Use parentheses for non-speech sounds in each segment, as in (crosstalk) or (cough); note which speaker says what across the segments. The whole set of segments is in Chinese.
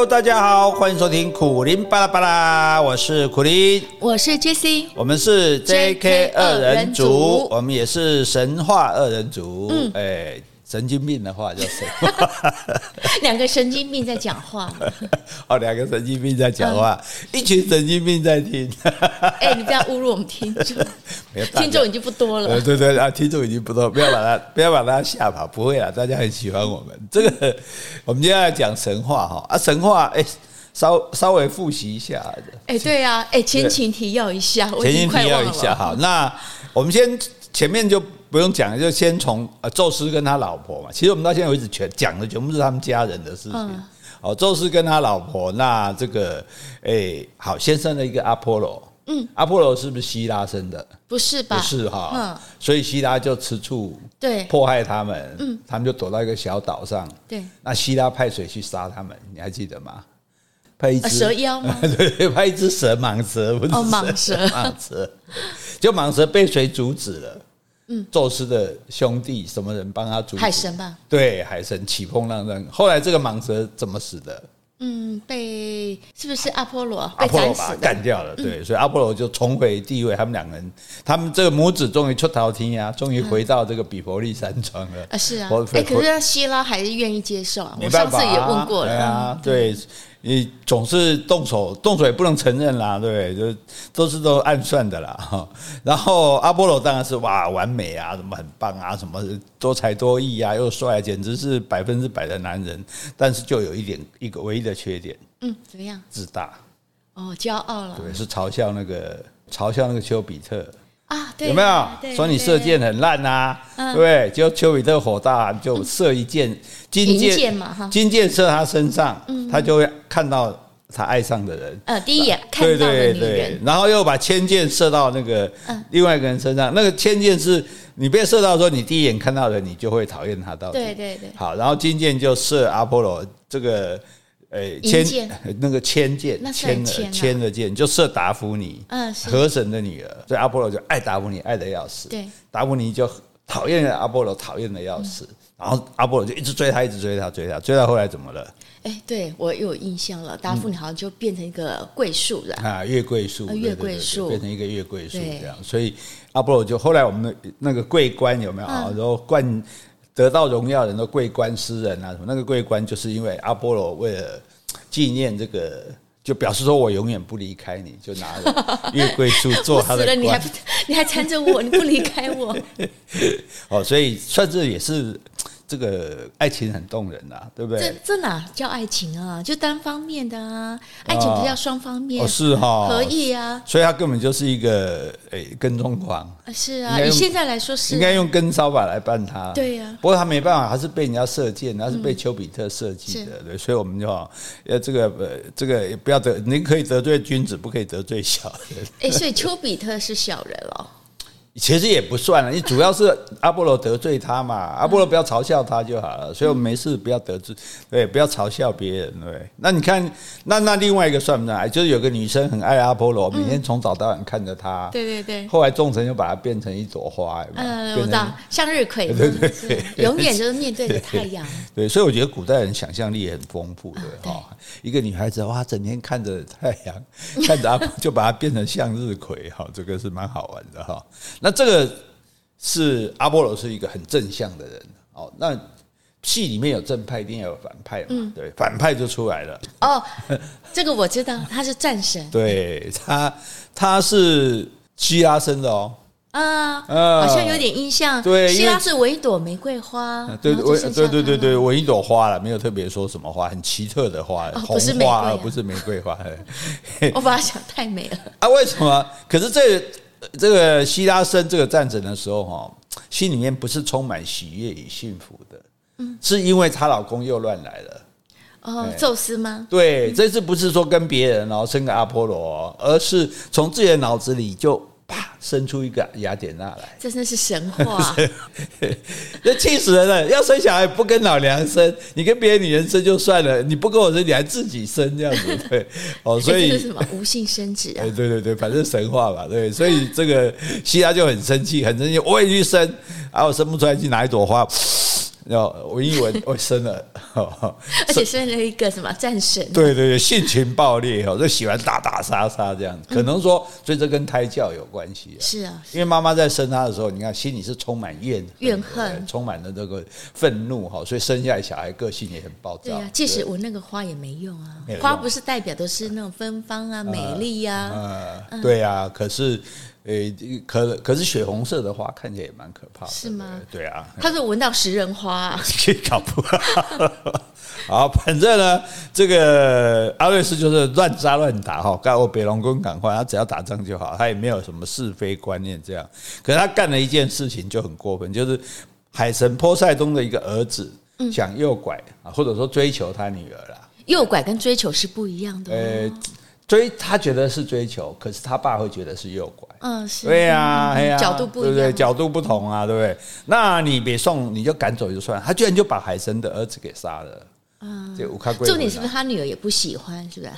Speaker 1: Hello，大家好，欢迎收听苦林巴拉巴拉，我是苦林，
Speaker 2: 我是 Jessie，
Speaker 1: 我们是 JK 二人组，我们也是神话二人组，嗯，哎。神经病的话叫神 (laughs) 话，(laughs)
Speaker 2: 两个神经病在讲话。
Speaker 1: 哦，两个神经病在讲话，一群神经病在听。
Speaker 2: 哎，你不要侮辱我们听众，(laughs) 听众已经不多了。
Speaker 1: 对对啊，听众已经不多，不要把他不要把他吓跑，不会啦，大家很喜欢我们。这个我们今天要讲神话哈啊，神话哎，稍稍微复习一下。
Speaker 2: 哎，对啊，哎，前情提要一下，
Speaker 1: 前情提要一下哈。那我们先前面就。不用讲，就先从呃宙斯跟他老婆嘛。其实我们到现在为止全讲的全部是他们家人的事情。哦，宙斯跟他老婆，那这个诶，好，先生了一个阿波罗。嗯，阿波罗是不是希拉生的？
Speaker 2: 不是吧？
Speaker 1: 不是哈。嗯。所以希拉就吃醋，对，迫害他们。嗯。他们就躲到一个小岛上。对。那希拉派谁去杀他们？你还记得吗？派一只
Speaker 2: 蛇妖吗？(laughs)
Speaker 1: 对，派一只蛇，蟒蛇不是？
Speaker 2: 哦，蟒蛇，(laughs)
Speaker 1: 蟒蛇。就蟒蛇被谁阻止了？嗯，宙斯的兄弟什么人帮他阻止？
Speaker 2: 海神吧？
Speaker 1: 对，海神起风浪人。后来这个蟒蛇怎么死的？
Speaker 2: 嗯，被是不是阿波罗？
Speaker 1: 阿波罗把干掉了。对，所以阿波罗就重回地位。他们两个人，他们这个母子终于出逃天涯，终于回到这个比佛利山庄了。啊，
Speaker 2: 是啊。哎，可是希拉还是愿意接受啊。我上次也问过了。
Speaker 1: 啊，对。你总是动手，动手也不能承认啦，对不对？就都是都暗算的啦。哈，然后阿波罗当然是哇，完美啊，什么很棒啊，什么多才多艺啊，又帅，简直是百分之百的男人。但是就有一点，一个唯一的缺点，
Speaker 2: 嗯，怎么样？
Speaker 1: 自大。
Speaker 2: 哦，骄傲了。
Speaker 1: 对，是嘲笑那个嘲笑那个丘比特。
Speaker 2: 啊，对，
Speaker 1: 有没有说你射箭很烂呐？对？就丘比特火大，就射一箭金箭嘛，哈，金箭射他身上，他就会看到他爱上的人。
Speaker 2: 呃，第一眼看到的女人，
Speaker 1: 然后又把千箭射到那个另外一个人身上。那个千箭是你被射到的时候，你第一眼看到的，你就会讨厌他到底。对对对。好，然后金箭就射阿波罗这个。哎，千那个千剑，千的千的剑就射达芙妮，嗯，河神的女儿，所以阿波罗就爱达芙妮，爱得要死。对，达芙妮就讨厌阿波罗，讨厌的要死。然后阿波罗就一直追她，一直追她，追她，追到后来怎么了？
Speaker 2: 哎，对我又有印象了，达芙妮好像就变成一个桂树了啊，
Speaker 1: 月桂树，
Speaker 2: 月桂树
Speaker 1: 变成一个月桂树这样。所以阿波罗就后来我们的那个桂冠有没有啊？然后冠。得到荣耀人的桂冠诗人啊，什么那个桂冠，就是因为阿波罗为了纪念这个，就表示说我永远不离开你，就拿了月桂树做他的冠。你还
Speaker 2: 你还缠着我，你不离开我。(laughs)
Speaker 1: 哦，所以算是也是。这个爱情很动人呐、啊，对不对？
Speaker 2: 这这哪叫爱情啊？就单方面的啊，爱情不是要双方面，
Speaker 1: 哦，是哈，
Speaker 2: 合意啊。
Speaker 1: 所以他根本就是一个诶跟踪狂。
Speaker 2: 是啊，以现在来说是。
Speaker 1: 应该用跟骚法来办他。
Speaker 2: 对呀。
Speaker 1: 不过他没办法，他是被人家射箭，他是被丘比特设计的，对。所以我们就要这个呃这个也不要得，你可以得罪君子，不可以得罪小人。
Speaker 2: 哎，所以丘比特是小人了。
Speaker 1: 其实也不算了，你主要是 (laughs) 阿波罗得罪他嘛，阿波罗不要嘲笑他就好了，所以我们没事不要得罪，对，不要嘲笑别人，对。那你看，那那另外一个算不算？就是有个女生很爱阿波罗，每天从早到晚看着他，对对对。后来众神就把他变成一朵花，
Speaker 2: 嗯，我知道，向日葵，(laughs) 对对对，永远就是面对着太阳。(laughs)
Speaker 1: 对，所以我觉得古代人想象力也很丰富的哈。一个女孩子哇，整天看着太阳，看着阿波罗就把它变成向日葵，哈，这个是蛮好玩的哈。那这个是阿波罗是一个很正向的人哦。那戏里面有正派，一定要有反派嘛？嗯、对，反派就出来了。
Speaker 2: 哦，这个我知道，他是战神。(laughs)
Speaker 1: 对他，他是希拉生的哦。
Speaker 2: 啊，好像有点印象。对，希拉是唯一朵玫瑰花。
Speaker 1: 对对对对对对，唯一朵花了，没有特别说什么花，很奇特的花，红花而不是玫瑰花。(laughs)
Speaker 2: 我把它想太美了。
Speaker 1: 啊，为什么？可是这。这个希拉生这个战争的时候，哈，心里面不是充满喜悦与幸福的，嗯，是因为她老公又乱来了。
Speaker 2: 哦，宙斯吗？
Speaker 1: 对，这次不是说跟别人然后生个阿波罗，而是从自己的脑子里就。啪，生出一个雅典娜来，(laughs)
Speaker 2: 真的是神话，(laughs)
Speaker 1: 这气死人了！要生小孩不跟老娘生，你跟别的女人生就算了，你不跟我生，你还自己生这样子，(laughs) 对哦，所以
Speaker 2: 这是什么无性生殖啊？
Speaker 1: 对对对，反正神话嘛，对，所以这个希拉就很生气，很生气，我也去生，啊，我生不出来，去拿一朵花，要文艺文我生了，(laughs)
Speaker 2: 而且生了一个什么战神？
Speaker 1: 对对对，性情暴烈哦，就喜欢打打杀杀这样。可能说，所以这跟胎教有关系。
Speaker 2: 是啊，
Speaker 1: 因为妈妈在生他的时候，你看心里是充满怨
Speaker 2: 怨恨，
Speaker 1: 充满了这个愤怒哈，所以生下来小孩个性也很暴躁。对
Speaker 2: 啊，即使我那个花也没用啊，花不是代表都是那种芬芳啊、美丽呀。
Speaker 1: 嗯，对啊，可是。诶，可可是血红色的花看起来也蛮可怕的，
Speaker 2: 是吗？
Speaker 1: 对啊，
Speaker 2: 他是闻到食人花，啊，(laughs)
Speaker 1: 搞不 (laughs) 好，好反正呢，这个阿瑞斯就是乱杀乱打哈，干我北龙宫赶快，他只要打仗就好，他也没有什么是非观念这样。可是他干了一件事情就很过分，就是海神波塞冬的一个儿子想诱拐啊，或者说追求他女儿啦。
Speaker 2: 诱拐跟追求是不一样的，哦。
Speaker 1: 追他觉得是追求，可是他爸会觉得是诱拐。
Speaker 2: 嗯，是。
Speaker 1: 对呀，哎呀，
Speaker 2: 角度不一样，
Speaker 1: 对不对？角度不同啊，对不对？那你别送，你就赶走就算了。他居然就把海生的儿子给杀了。嗯，这重
Speaker 2: 点是不是他女儿也不喜欢？是不是？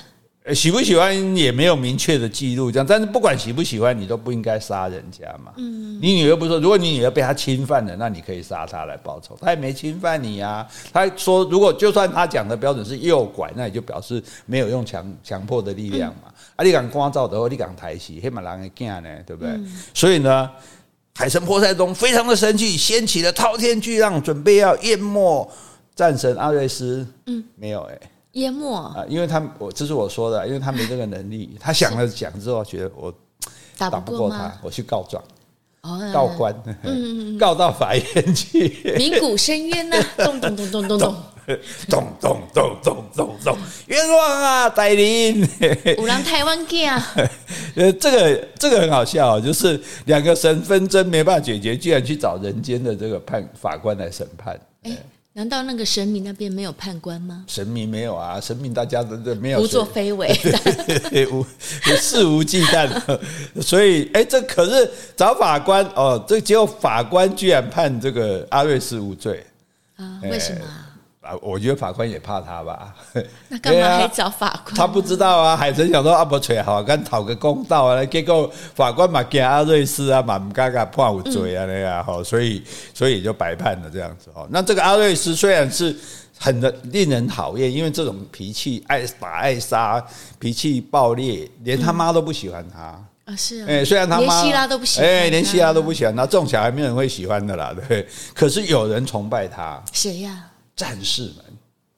Speaker 1: 喜不喜欢也没有明确的记录，这样。但是不管喜不喜欢，你都不应该杀人家嘛。嗯，你女儿不是说，如果你女儿被他侵犯了，那你可以杀他来报仇。他也没侵犯你啊。他说，如果就算他讲的标准是诱拐，那也就表示没有用强强迫的力量嘛。嗯、啊，你敢光照的话，你敢抬起黑马狼的干呢？对不对？嗯、所以呢，海神波塞冬非常的生气，掀起了滔天巨浪，准备要淹没战神阿瑞斯。嗯，没有哎、欸。
Speaker 2: 淹没。
Speaker 1: 啊！因为他我这是我说的，因为他没这个能力，(laughs) 他想了想之后觉得我打不过他，我去告状，告官，嗯，(laughs) 告到法院去，
Speaker 2: 名古深渊呐，咚咚咚咚咚咚。咚
Speaker 1: 咚咚咚咚咚，冤枉啊，戴林，(laughs)
Speaker 2: 有人台湾见啊！
Speaker 1: 呃，这个这个很好笑，就是两个神纷争没办法解决，居然去找人间的这个判法官来审判，
Speaker 2: 哎。难道那个神明那边没有判官吗？
Speaker 1: 神明没有啊，神明大家都都没有，
Speaker 2: 胡作非为，(laughs)
Speaker 1: 无肆无忌惮。(laughs) 所以，哎，这可是找法官哦，这结果法官居然判这个阿瑞斯无罪
Speaker 2: 啊？为什么？
Speaker 1: 啊，我觉得法官也怕他吧。(laughs)
Speaker 2: 那干嘛还找法官？
Speaker 1: 他不知道啊，海神想说阿伯锤好，跟讨个公道啊。结果法官嘛，给阿瑞斯啊，嘛不嘎嘎判有罪啊那样哈，所以所以也就白判了这样子哈。那这个阿瑞斯虽然是很的令人讨厌，因为这种脾气爱打爱杀，脾气暴烈，连他妈都不喜欢他
Speaker 2: 啊。是啊，
Speaker 1: 哎，虽然他妈
Speaker 2: 连希拉都不喜欢，
Speaker 1: 哎，连希拉都不喜欢他，这种小孩没有人会喜欢的啦，对。可是有人崇拜他，
Speaker 2: 谁呀？
Speaker 1: 战士们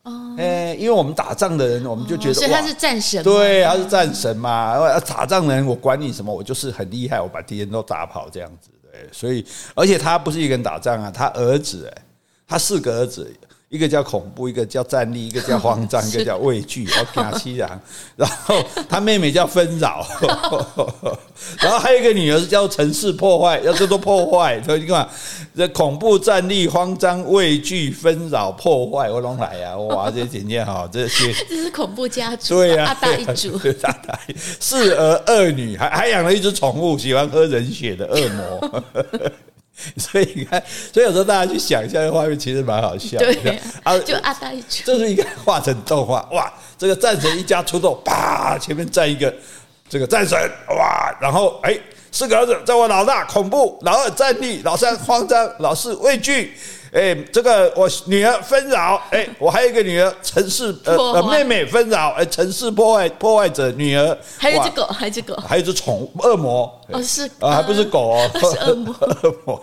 Speaker 1: 哦，哎，因为我们打仗的人，我们就觉得，
Speaker 2: 所以他是战神，
Speaker 1: 对，他是战神嘛。打仗的人，我管你什么，我就是很厉害，我把敌人都打跑这样子。对，所以而且他不是一个人打仗啊，他儿子，哎，他四个儿子。一个叫恐怖，一个叫战栗，一个叫慌张，一个叫畏惧，(laughs) 然后惊凄然。然后他妹妹叫纷扰，(laughs) 然后还有一个女儿是叫城市破坏，要叫做破坏。所以你看，这恐怖、战栗、慌张、畏惧、纷扰、破坏，我拢来呀！哇，(laughs) 这些简介哈，这些
Speaker 2: 这是恐怖家族，对呀，阿大一族，
Speaker 1: 阿大四儿二女，还还养了一只宠物，喜欢喝人血的恶魔。(laughs) 所以你看，所以有时候大家去想一下，这画面其实蛮好笑的。
Speaker 2: 对啊，(laughs) 就阿呆，
Speaker 1: 这是一个画成动画，哇！这个战神一家出动，啪，前面站一个这个战神，哇！然后哎，四个儿子，在我老大恐怖，老二战栗，老三慌张，老四畏惧。哎，这个我女儿纷扰，哎，(laughs) 我还有一个女儿，城市呃呃妹妹纷扰，哎，城市破坏破坏者女儿，
Speaker 2: 还有只狗，还有只狗，
Speaker 1: 还有只宠物恶魔，
Speaker 2: 哦是
Speaker 1: 啊，还不是狗哦，(laughs)
Speaker 2: 是恶魔，(laughs) 恶魔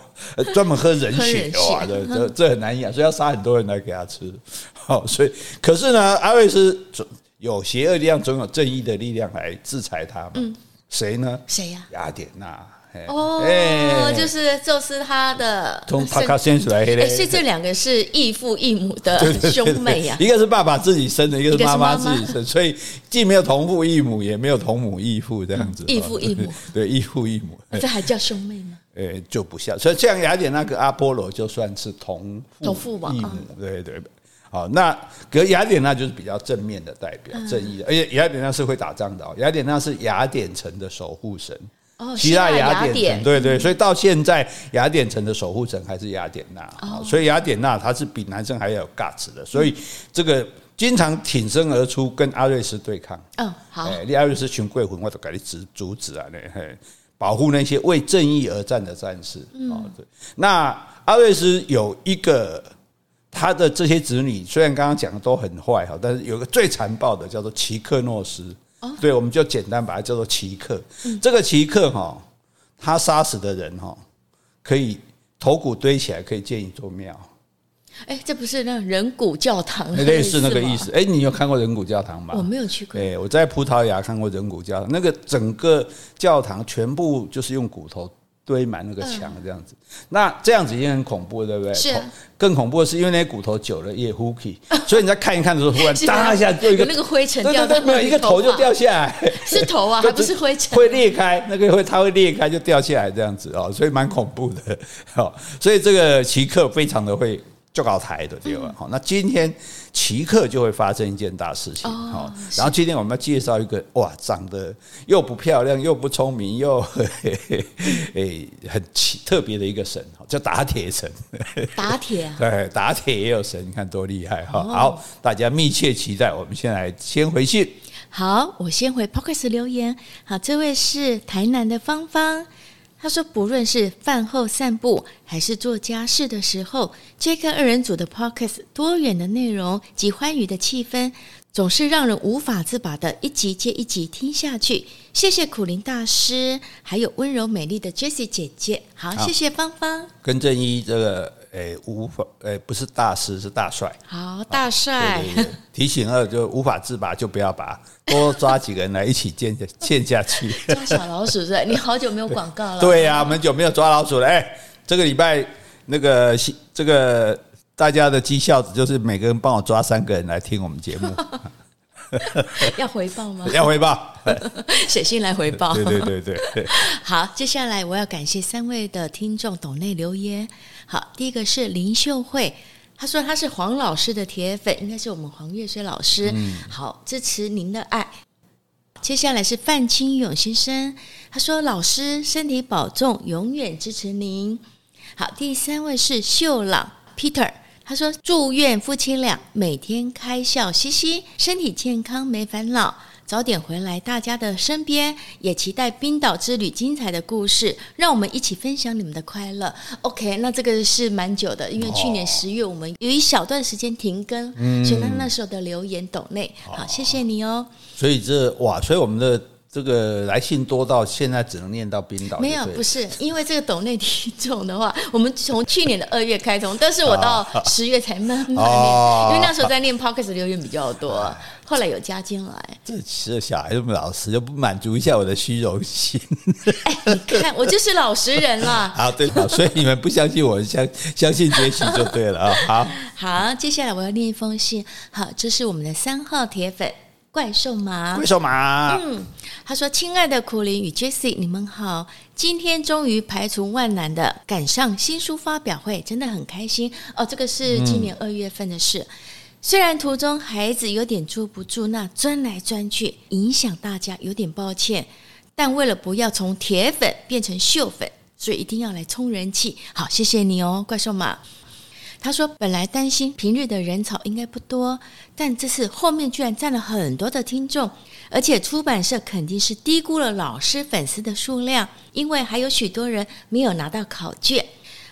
Speaker 1: 专门喝人血哇，这这这很难养，所以要杀很多人来给他吃，好，所以可是呢，阿瑞斯总有邪恶力量，总有正义的力量来制裁他嘛，嗯，谁呢？
Speaker 2: 谁呀？
Speaker 1: 雅典娜。
Speaker 2: 哦，就是宙斯他的
Speaker 1: 从帕卡先出来的，
Speaker 2: 所以这两个是异父异母的 (laughs) 兄妹呀。
Speaker 1: 一个是爸爸自己生的，一个是妈妈自己生，所以既没有同父异母，也没有同母异父这样子。
Speaker 2: 异父异母，(laughs)
Speaker 1: 对，异父异母，
Speaker 2: 这还叫兄妹吗？
Speaker 1: 呃，就不像。所以像雅典那个阿波罗就算是同
Speaker 2: 同父异母，
Speaker 1: 对对。好，那可雅典娜就是比较正面的代表，正义的，而且雅典娜是会打仗的哦。雅典娜是雅典城的守护神。希腊雅典城，对对，所以到现在雅典城的守护神还是雅典娜，所以雅典娜她是比男生还要有 guts 的，所以这个经常挺身而出跟阿瑞斯对抗。嗯，好，你阿瑞斯群贵魂，我都给你阻阻止啊，那嘿，保护那些为正义而战的战士。嗯，对，那阿瑞斯有一个他的这些子女虽然刚刚讲的都很坏哈，但是有个最残暴的叫做奇克诺斯。哦，对，我们就简单把它叫做奇客。嗯，这个奇客哈，他杀死的人哈，可以头骨堆起来，可以建一座庙。
Speaker 2: 哎，这不是那人骨教堂
Speaker 1: 类似那个意思？哎，你有看过人骨教堂吗？
Speaker 2: 我没有去过。
Speaker 1: 哎，我在葡萄牙看过人骨教堂，那个整个教堂全部就是用骨头堆满那个墙这样子。那这样子已经很恐怖，对不对？是。更恐怖的是，因为那些骨头久了也糊起，所以你在看一看的时候，忽然扎一下就一个 (laughs)
Speaker 2: 那个灰尘掉，对对对，
Speaker 1: 没有一个头就掉下来，
Speaker 2: 是头啊，(laughs) 还不是灰尘？
Speaker 1: 会裂开，那个会它会裂开就掉下来这样子哦，所以蛮恐怖的哦。所以这个奇克非常的会。就搞台的对吧？好，那今天奇客就会发生一件大事情。好，然后今天我们要介绍一个哇，长得又不漂亮又不聪明又诶很奇特别的一个神，叫打铁神。
Speaker 2: 打铁啊？(laughs)
Speaker 1: 对，打铁也有神，你看多厉害哈！好，大家密切期待。我们先来先回信。
Speaker 2: 好，我先回 Podcast 留言。好，这位是台南的芳芳。他说：“不论是饭后散步，还是做家事的时候，Jack 二人组的 Podcast 多元的内容及欢愉的气氛，总是让人无法自拔的一集接一集听下去。谢谢苦林大师，还有温柔美丽的 Jessie 姐姐。好，好谢谢芳芳
Speaker 1: 跟正一这个。”诶，无法诶，不是大师，是大帅。
Speaker 2: 好，大帅。
Speaker 1: 提醒二就无法自拔，就不要拔多抓几个人来一起见 (laughs) 见下去。
Speaker 2: 抓小老鼠是吧？你好久没有广告了。(laughs)
Speaker 1: 对呀、啊，我们久没有抓老鼠了。哎，这个礼拜那个这个大家的绩效值就是每个人帮我抓三个人来听我们节目。(laughs)
Speaker 2: 要回报吗？
Speaker 1: 要回报，
Speaker 2: 写信来回报。
Speaker 1: 对对对对，对。
Speaker 2: 好，接下来我要感谢三位的听众抖内留言。好，第一个是林秀慧，他说他是黄老师的铁粉，应该是我们黄月水老师。嗯，好，支持您的爱。接下来是范清勇先生，他说老师身体保重，永远支持您。好，第三位是秀朗 Peter，他说祝愿夫妻俩每天开笑嘻嘻，身体健康没烦恼。早点回来，大家的身边，也期待冰岛之旅精彩的故事，让我们一起分享你们的快乐。OK，那这个是蛮久的，因为去年十月我们有一小段时间停更，嗯、所以那那时候的留言抖内，好，谢谢你哦。
Speaker 1: 所以这哇，所以我们的。这个来信多到现在只能念到冰岛。
Speaker 2: 没有，不是因为这个抖内听众的话，我们从去年的二月开通，但是我到十月才慢慢念，哦、因为那时候在念 Podcast 留言比较多，哦、后来有加进来。
Speaker 1: 这其实小孩这么老实，就不满足一下我的虚荣心。
Speaker 2: 哎，你看我就是老实人了。
Speaker 1: 好，(laughs) 对，好，所以你们不相信我，相 (laughs) 相信杰西就对了啊。好，
Speaker 2: 好，接下来我要念一封信。好，这是我们的三号铁粉。怪兽马，
Speaker 1: 怪兽马。
Speaker 2: 嗯，他说：“亲爱的苦林与 Jessie，你们好，今天终于排除万难的赶上新书发表会，真的很开心哦。这个是今年二月份的事。嗯、虽然途中孩子有点坐不住，那钻来钻去，影响大家，有点抱歉。但为了不要从铁粉变成秀粉，所以一定要来充人气。好，谢谢你哦，怪兽马。”他说：“本来担心平日的人潮应该不多，但这次后面居然站了很多的听众，而且出版社肯定是低估了老师粉丝的数量，因为还有许多人没有拿到考卷。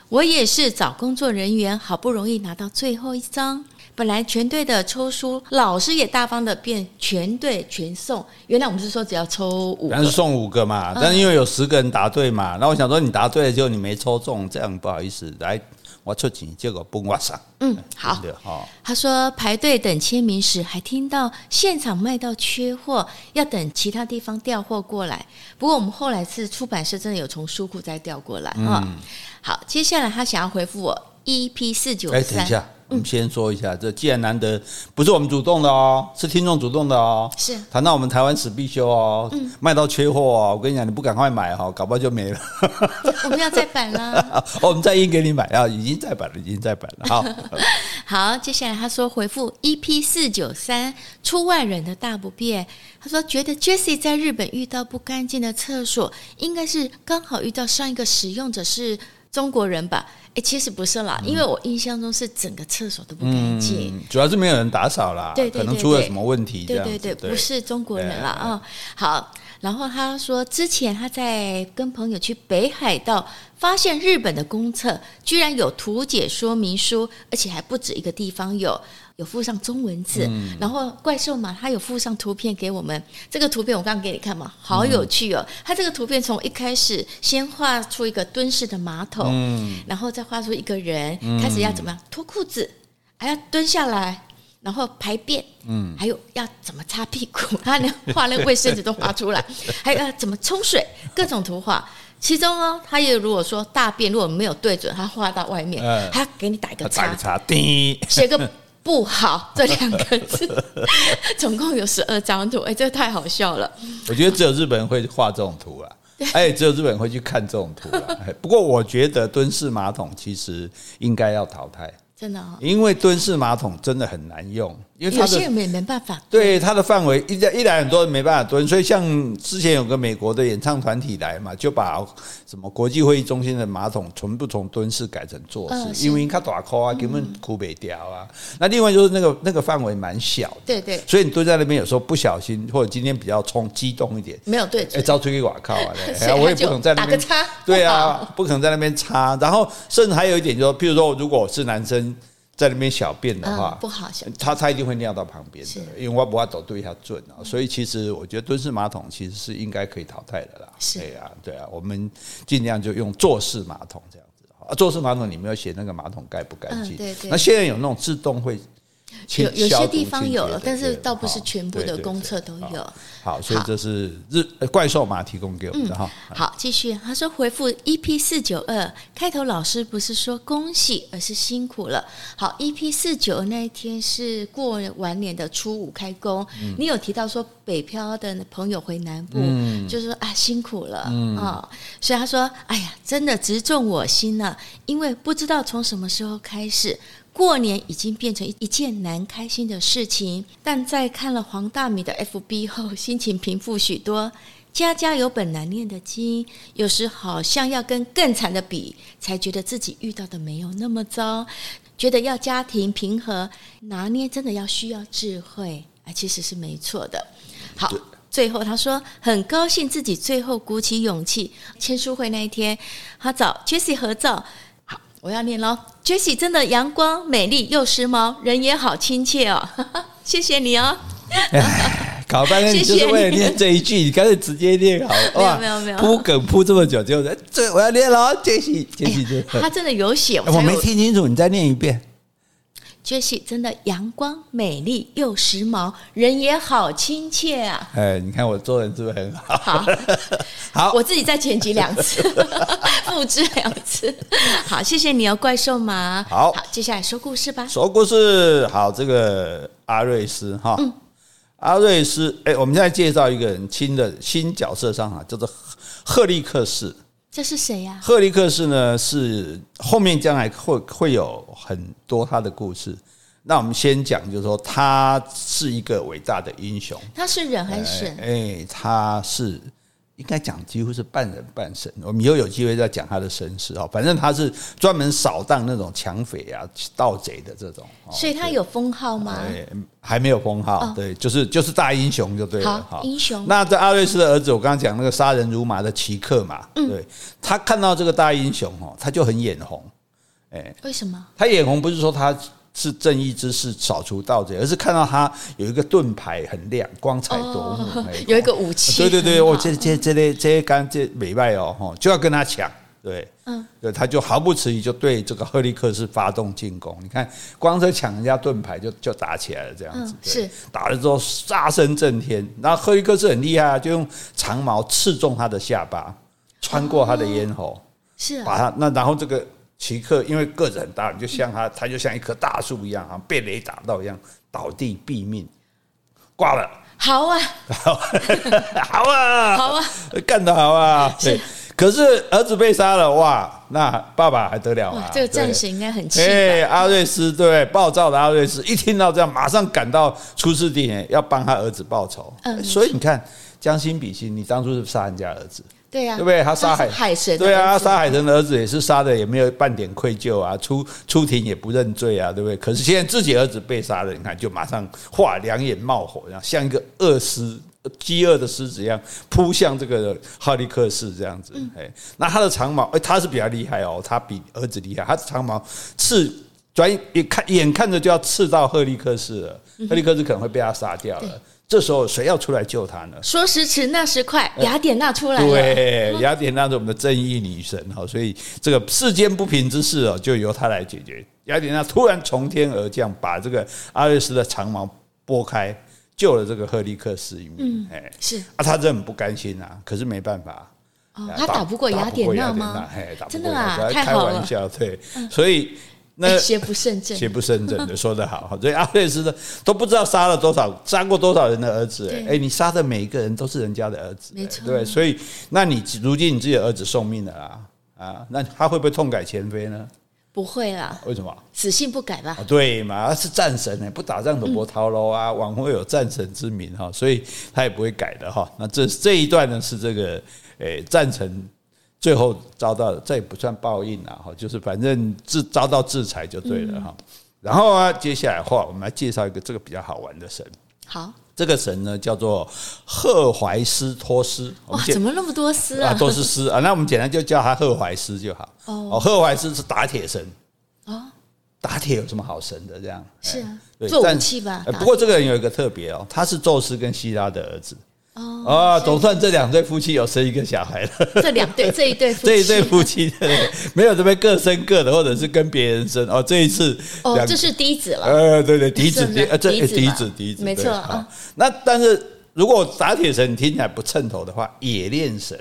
Speaker 2: 我也是找工作人员，好不容易拿到最后一张。本来全队的抽书，老师也大方的变全队全送。原来我们是说只要抽五个，
Speaker 1: 但是送五个嘛，但是因为有十个人答对嘛，那、嗯、我想说你答对了之后你没抽中，这样不好意思来。”我出钱，结果不我上。
Speaker 2: 嗯，好。哦、他说排队等签名时，还听到现场卖到缺货，要等其他地方调货过来。不过我们后来是出版社真的有从书库再调过来啊。嗯、好，接下来他想要回复我 EP 四九三。
Speaker 1: 等一下。我们先说一下，这既然难得不是我们主动的哦，是听众主动的哦。
Speaker 2: 是
Speaker 1: 谈到我们台湾史必修哦，嗯、卖到缺货哦，我跟你讲，你不赶快买哈，搞不好就没了。(laughs)
Speaker 2: 我们要再版了，(laughs)
Speaker 1: 我们再印给你买啊，已经再版了，已经再版了。好，(laughs)
Speaker 2: 好，接下来他说回复 EP 四九三出外人的大不便，他说觉得 Jessie 在日本遇到不干净的厕所，应该是刚好遇到上一个使用者是中国人吧。哎，其实不是啦，因为我印象中是整个厕所都不干净，
Speaker 1: 嗯、主要是没有人打扫啦，
Speaker 2: 对，
Speaker 1: 可能出了什么问题，
Speaker 2: 对对对，对不是中国人啦啊。好，然后他说，之前他在跟朋友去北海道，发现日本的公厕居然有图解说明书，而且还不止一个地方有，有附上中文字。嗯、然后怪兽嘛，他有附上图片给我们。这个图片我刚刚给你看嘛，好有趣哦。他这个图片从一开始先画出一个蹲式的马桶，嗯、然后再画出一个人，嗯、开始要怎么样脱裤子，还要蹲下来。然后排便，嗯，还有要怎么擦屁股，(laughs) 他连画那个卫生纸都画出来，(laughs) 还有要怎么冲水，各种图画。其中哦，他也如果说大便如果没有对准，他画到外面，他要给你打一个叉，
Speaker 1: 叉滴，
Speaker 2: 写个不好这两个字，(laughs) 总共有十二张图，哎，这太好笑了。
Speaker 1: 我觉得只有日本人会画这种图啊，哎，只有日本人会去看这种图了。(laughs) 不过我觉得蹲式马桶其实应该要淘汰。
Speaker 2: 真的、哦，
Speaker 1: 因为蹲式马桶真的很难用，因为有
Speaker 2: 些人没没办法。
Speaker 1: 对他的范围一一来很多人没办法蹲，所以像之前有个美国的演唱团体来嘛，就把什么国际会议中心的马桶全部从蹲式改成坐式，呃、因为它大口啊，根本哭不掉啊。嗯、那另外就是那个那个范围蛮小的，
Speaker 2: 对对，
Speaker 1: 所以你蹲在那边有时候不小心，或者今天比较冲激动一点，
Speaker 2: 没有对，
Speaker 1: 哎，遭出去瓦靠啊，(laughs) 我也不可能在那边插，对啊，不可能在那边插。然后甚至还有一点就是，譬如说，如果我是男生。在那边小便的话，
Speaker 2: 不好，
Speaker 1: 他他一定会尿到旁边的，因为我不怕走对他准啊，所以其实我觉得蹲式马桶其实是应该可以淘汰的啦。是啊，对啊，我们尽量就用坐式马桶这样子啊。坐式马桶你没有写那个马桶盖不干净，对对。那现在有那种自动会。
Speaker 2: 有有些地方有了，但是倒不是全部的公厕都有。
Speaker 1: 好，所以这是日怪兽马提供给我们的哈。
Speaker 2: 好，继续。他说回复 EP 四九二开头，老师不是说恭喜，而是辛苦了。好，EP 四九二那一天是过完年的初五开工，你有提到说北漂的朋友回南部，就是说啊辛苦了啊，所以他说哎呀，真的直中我心了，因为不知道从什么时候开始。过年已经变成一件难开心的事情，但在看了黄大米的 FB 后，心情平复许多。家家有本难念的经，有时好像要跟更惨的比，才觉得自己遇到的没有那么糟。觉得要家庭平和拿捏，真的要需要智慧啊，其实是没错的。好，最后他说很高兴自己最后鼓起勇气签书会那一天，他找 Jessie 合照。我要念喽，Jessie 真的阳光、美丽又时髦，人也好亲切哦，(laughs) 谢谢你哦。
Speaker 1: 搞半天 (laughs) 你就是为了念这一句，你干脆直接念好了。(laughs) 哇，
Speaker 2: 没有没有，
Speaker 1: 铺梗铺这么久，就这我要念喽，Jessie，Jessie，
Speaker 2: 他真的有写，
Speaker 1: 我没听清楚，你再念一遍。
Speaker 2: Jessie 真的阳光、美丽又时髦，人也好亲切啊！
Speaker 1: 哎，你看我做人是不是很好？
Speaker 2: 好，(laughs) 好，我自己再剪辑两次，(laughs) 复制两次。好，谢谢你哦，怪兽马。
Speaker 1: 好，
Speaker 2: 好，接下来说故事吧。
Speaker 1: 说故事，好，这个阿瑞斯哈，嗯、阿瑞斯，哎，我们现在介绍一个人新的新角色上哈，叫做赫利克斯。
Speaker 2: 这是谁呀？
Speaker 1: 赫利克斯呢？是后面将来会会有很多他的故事。那我们先讲，就是说他是一个伟大的英雄。
Speaker 2: 他是人还是神？
Speaker 1: 哎，他是。应该讲几乎是半人半神，我们以后有机会再讲他的身世哦。反正他是专门扫荡那种抢匪啊、盗贼的这种。
Speaker 2: 所以他有封号吗？
Speaker 1: 还没有封号，对，就是就是大英雄就对了。
Speaker 2: 好，英雄。
Speaker 1: 那这阿瑞斯的儿子，我刚刚讲那个杀人如麻的奇克嘛，对，他看到这个大英雄哦，他就很眼红。哎，
Speaker 2: 为什么？
Speaker 1: 他眼红不是说他。是正义之士扫除盗贼，而是看到他有一个盾牌很亮，光彩夺目，哦、
Speaker 2: 有一个武器。
Speaker 1: 对对对，我这这这类这些刚这美败哦，就要跟他抢。对，嗯，对，他就毫不迟疑就对这个赫利克斯发动进攻。你看，光是抢人家盾牌就就打起来了，这样子。是打了之后杀声震天，然后赫利克斯很厉害啊，就用长矛刺中他的下巴，穿过他的咽喉，哦、是、啊、把他那然后这个。奇克因为个子很大，你就像他，他就像一棵大树一样，好像被雷打到一样，倒地毙命，挂了。
Speaker 2: 好啊，
Speaker 1: 好，(laughs) 好啊，
Speaker 2: 好啊，
Speaker 1: 干得好啊！对，可是儿子被杀了，哇，那爸爸还得了啊？
Speaker 2: 这个战士应该很气。
Speaker 1: 哎，阿瑞斯，对，暴躁的阿瑞斯，一听到这样，马上赶到出事地点，要帮他儿子报仇。嗯，所以你看，将心比心，你当初是杀人家儿子。
Speaker 2: 对呀，
Speaker 1: 对不对？他杀海
Speaker 2: 海神，
Speaker 1: 对啊，他杀海神的儿子也是杀的，也没有半点愧疚啊，出出庭也不认罪啊，对不对？可是现在自己儿子被杀了，你看就马上哗，两眼冒火，然后像一个饿狮饥饿的狮子一样扑向这个哈利克斯这样子。哎、嗯，那他的长矛，哎，他是比较厉害哦，他比儿子厉害，他的长矛刺转眼看眼看着就要刺到赫利克斯了，赫利克斯可能会被他杀掉了。这时候谁要出来救他呢？
Speaker 2: 说时迟，那时快，雅典娜出来了。
Speaker 1: 对，雅典娜是我们的正义女神哈，所以这个世间不平之事哦，就由她来解决。雅典娜突然从天而降，把这个阿瑞斯的长矛拨开，救了这个赫利克斯一命。哎，
Speaker 2: 是
Speaker 1: 啊，他真的很不甘心啊，可是没办法。
Speaker 2: 哦，他打不过雅典娜吗？
Speaker 1: 哎，
Speaker 2: 真的啊，
Speaker 1: 开玩笑，对，所以。
Speaker 2: 那邪不胜正，
Speaker 1: 邪不胜正的说得好，所以阿瑞斯的都不知道杀了多少，杀过多少人的儿子。哎，你杀的每一个人都是人家的儿子，
Speaker 2: 没错。
Speaker 1: 对，所以那你如今你自己的儿子送命了啦啊，那他会不会痛改前非呢？
Speaker 2: 不会啦。
Speaker 1: 为什么？
Speaker 2: 死性不改吧？
Speaker 1: 对嘛，他是战神呢，不打仗怎么逃楼啊？往后有战神之名哈，所以他也不会改的哈。那这这一段呢是这个诶战神。最后遭到这也不算报应了哈，就是反正制遭到制裁就对了哈。然后啊，接下来的话，我们来介绍一个这个比较好玩的神。
Speaker 2: 好，
Speaker 1: 这个神呢叫做赫怀斯托斯。
Speaker 2: 哇，怎么那么多斯啊？
Speaker 1: 都是斯啊。那我们简单就叫他赫怀斯就好。哦，赫怀斯是打铁神。哦，打铁有什么好神的？这样
Speaker 2: 是啊，做武器吧。
Speaker 1: 不过这个人有一个特别哦，他是宙斯跟希拉的儿子。哦，总算这两对夫妻有生一个小孩了。
Speaker 2: 这两对，(laughs) 这一对夫妻，
Speaker 1: 这一对夫妻 (laughs) 没有这边各生各的，或者是跟别人生。哦，这一次
Speaker 2: 哦，这是嫡子了。
Speaker 1: 呃，对对，嫡子，呃，这嫡子，嫡子，
Speaker 2: 没错啊。
Speaker 1: 那但是如果打铁神听起来不称头的话，冶炼神，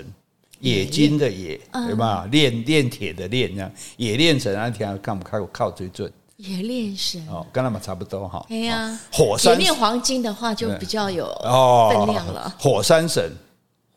Speaker 1: 冶金的冶，对吧？炼炼铁的炼，这样冶炼神，那天看不看我靠最准。
Speaker 2: 冶炼神
Speaker 1: 哦，跟他们差不多哈。
Speaker 2: 哎呀，
Speaker 1: 火山
Speaker 2: 炼黄金的话就比较有分量了。
Speaker 1: 火山神，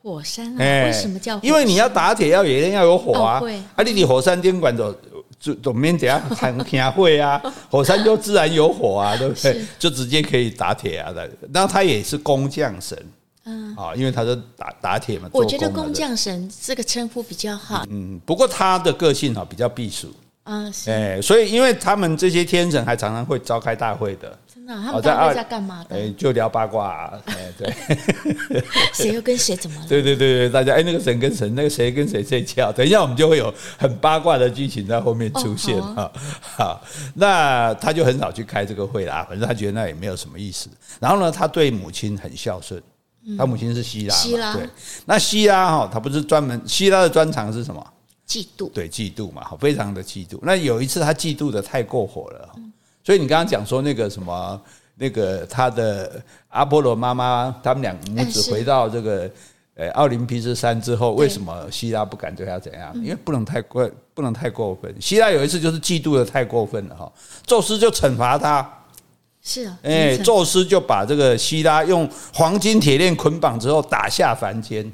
Speaker 2: 火山啊？为什么叫？
Speaker 1: 因为你要打铁要冶炼要有火啊。啊，你你火山电管走就总免得要谈天会啊，(laughs) 火山就自然有火啊，对不对？就直接可以打铁啊的。然后他也是工匠神，嗯啊，因为他是打打铁嘛。
Speaker 2: 我觉得工匠神这个称呼比较好。
Speaker 1: 嗯，不过他的个性哈比较避暑。
Speaker 2: 啊，是
Speaker 1: 哎，所以因为他们这些天神还常常会召开大会的，
Speaker 2: 真的，他们大会在干嘛的？
Speaker 1: 哎，就聊八卦啊，哎，对，(laughs)
Speaker 2: 谁又跟谁怎么了？
Speaker 1: 对对对对，大家哎，那个神跟神，那个谁跟谁睡觉，等一下我们就会有很八卦的剧情在后面出现啊。好，那他就很少去开这个会啦，反正他觉得那也没有什么意思。然后呢，他对母亲很孝顺，他母亲是希拉，希拉，对，那希拉哈，他不是专门希拉的专长是什么？
Speaker 2: 嫉妒，对
Speaker 1: 嫉妒嘛，好，非常的嫉妒。那有一次他嫉妒的太过火了，所以你刚刚讲说那个什么，那个他的阿波罗妈妈，他们两母子回到这个呃奥林匹斯山之后，为什么希拉不敢对他怎样？因为不能太过，不能太过分。希拉有一次就是嫉妒的太过分了哈，宙斯就惩罚他，
Speaker 2: 是啊，
Speaker 1: 哎，宙斯就把这个希拉用黄金铁链捆绑之后打下凡间。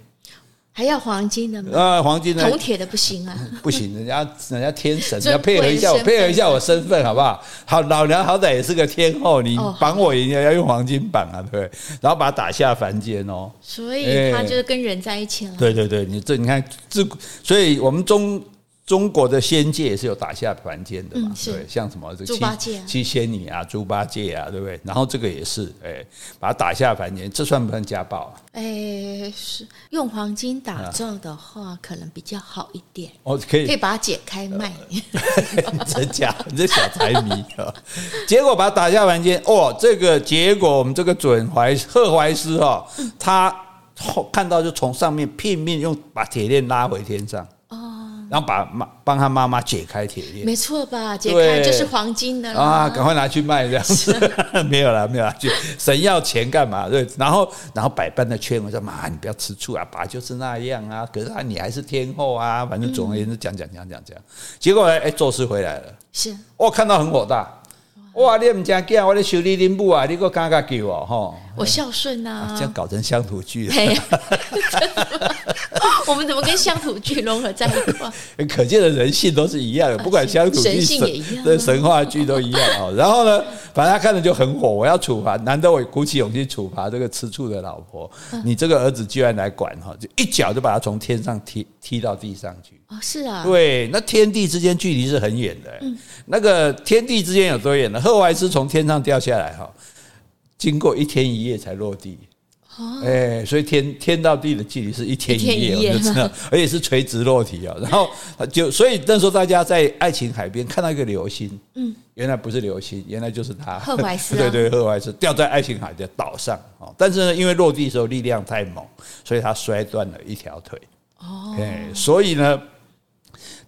Speaker 2: 还要黄金的吗？
Speaker 1: 啊，黄金的，
Speaker 2: 铜铁的不行啊！(laughs)
Speaker 1: 不行，人家人家天神，你要配合一下我，配合一下我身份，好不好？好，老娘好歹也是个天后，你绑我一定要用黄金绑啊，对不对？然后把他打下凡间哦。
Speaker 2: 所以他就是跟人在一起了。
Speaker 1: 对对对，你这你看这，所以我们中。中国的仙界也是有打下凡间的嘛？对，像什么这个七七仙女啊、猪八戒啊，对不对？然后这个也是，哎，把它打下凡间，这算不算家暴？
Speaker 2: 哎，是用黄金打造的话，可能比较好一点。
Speaker 1: 哦，可以
Speaker 2: 可以把它解开卖。(laughs)
Speaker 1: 真假？你这小财迷啊！结果把它打下凡间，哦，这个结果我们这个准怀赫怀斯哦，他看到就从上面拼命用把铁链拉回天上。然后把妈帮他妈妈解开铁链，
Speaker 2: 没错吧？解开就是黄金的
Speaker 1: 啊！赶快拿去卖这样子，(laughs) 没有了，没有了。就神要钱干嘛？对，然后然后百般的劝我说：“妈，你不要吃醋啊，爸就是那样啊。可是啊，你还是天后啊。反正总而言之，讲讲讲讲讲。结果呢？哎，宙斯回来了，
Speaker 2: 是
Speaker 1: 我看到很火大。哇，你们家囝，我咧修理恁母啊，你给我赶快给我哈！
Speaker 2: 我孝顺呐，
Speaker 1: 这样搞成乡土剧了。(laughs)
Speaker 2: 我们怎么跟乡土剧融合在一块？
Speaker 1: 可见的人性都是一样的，不管乡土剧、神神话剧都一样啊。然后呢，反正他看着就很火，我要处罚，难得我鼓起勇气处罚这个吃醋的老婆。你这个儿子居然来管哈，就一脚就把他从天上踢踢到地上去。
Speaker 2: 哦，是啊，
Speaker 1: 对，那天地之间距离是很远的。嗯，那个天地之间有多远呢？赫淮斯从天上掉下来哈，经过一天一夜才落地。
Speaker 2: 哦，
Speaker 1: 哎，所以天天到地的距离是一天一夜，我就知道，(laughs) 而且是垂直落体啊。然后就所以那时候大家在爱琴海边看到一个流星，嗯，原来不是流星，原来就是他
Speaker 2: 赫淮斯，(laughs)
Speaker 1: 对对，赫淮斯掉在爱琴海的岛上哦。但是呢，因为落地的时候力量太猛，所以他摔断了一条腿。哦，哎，所以呢，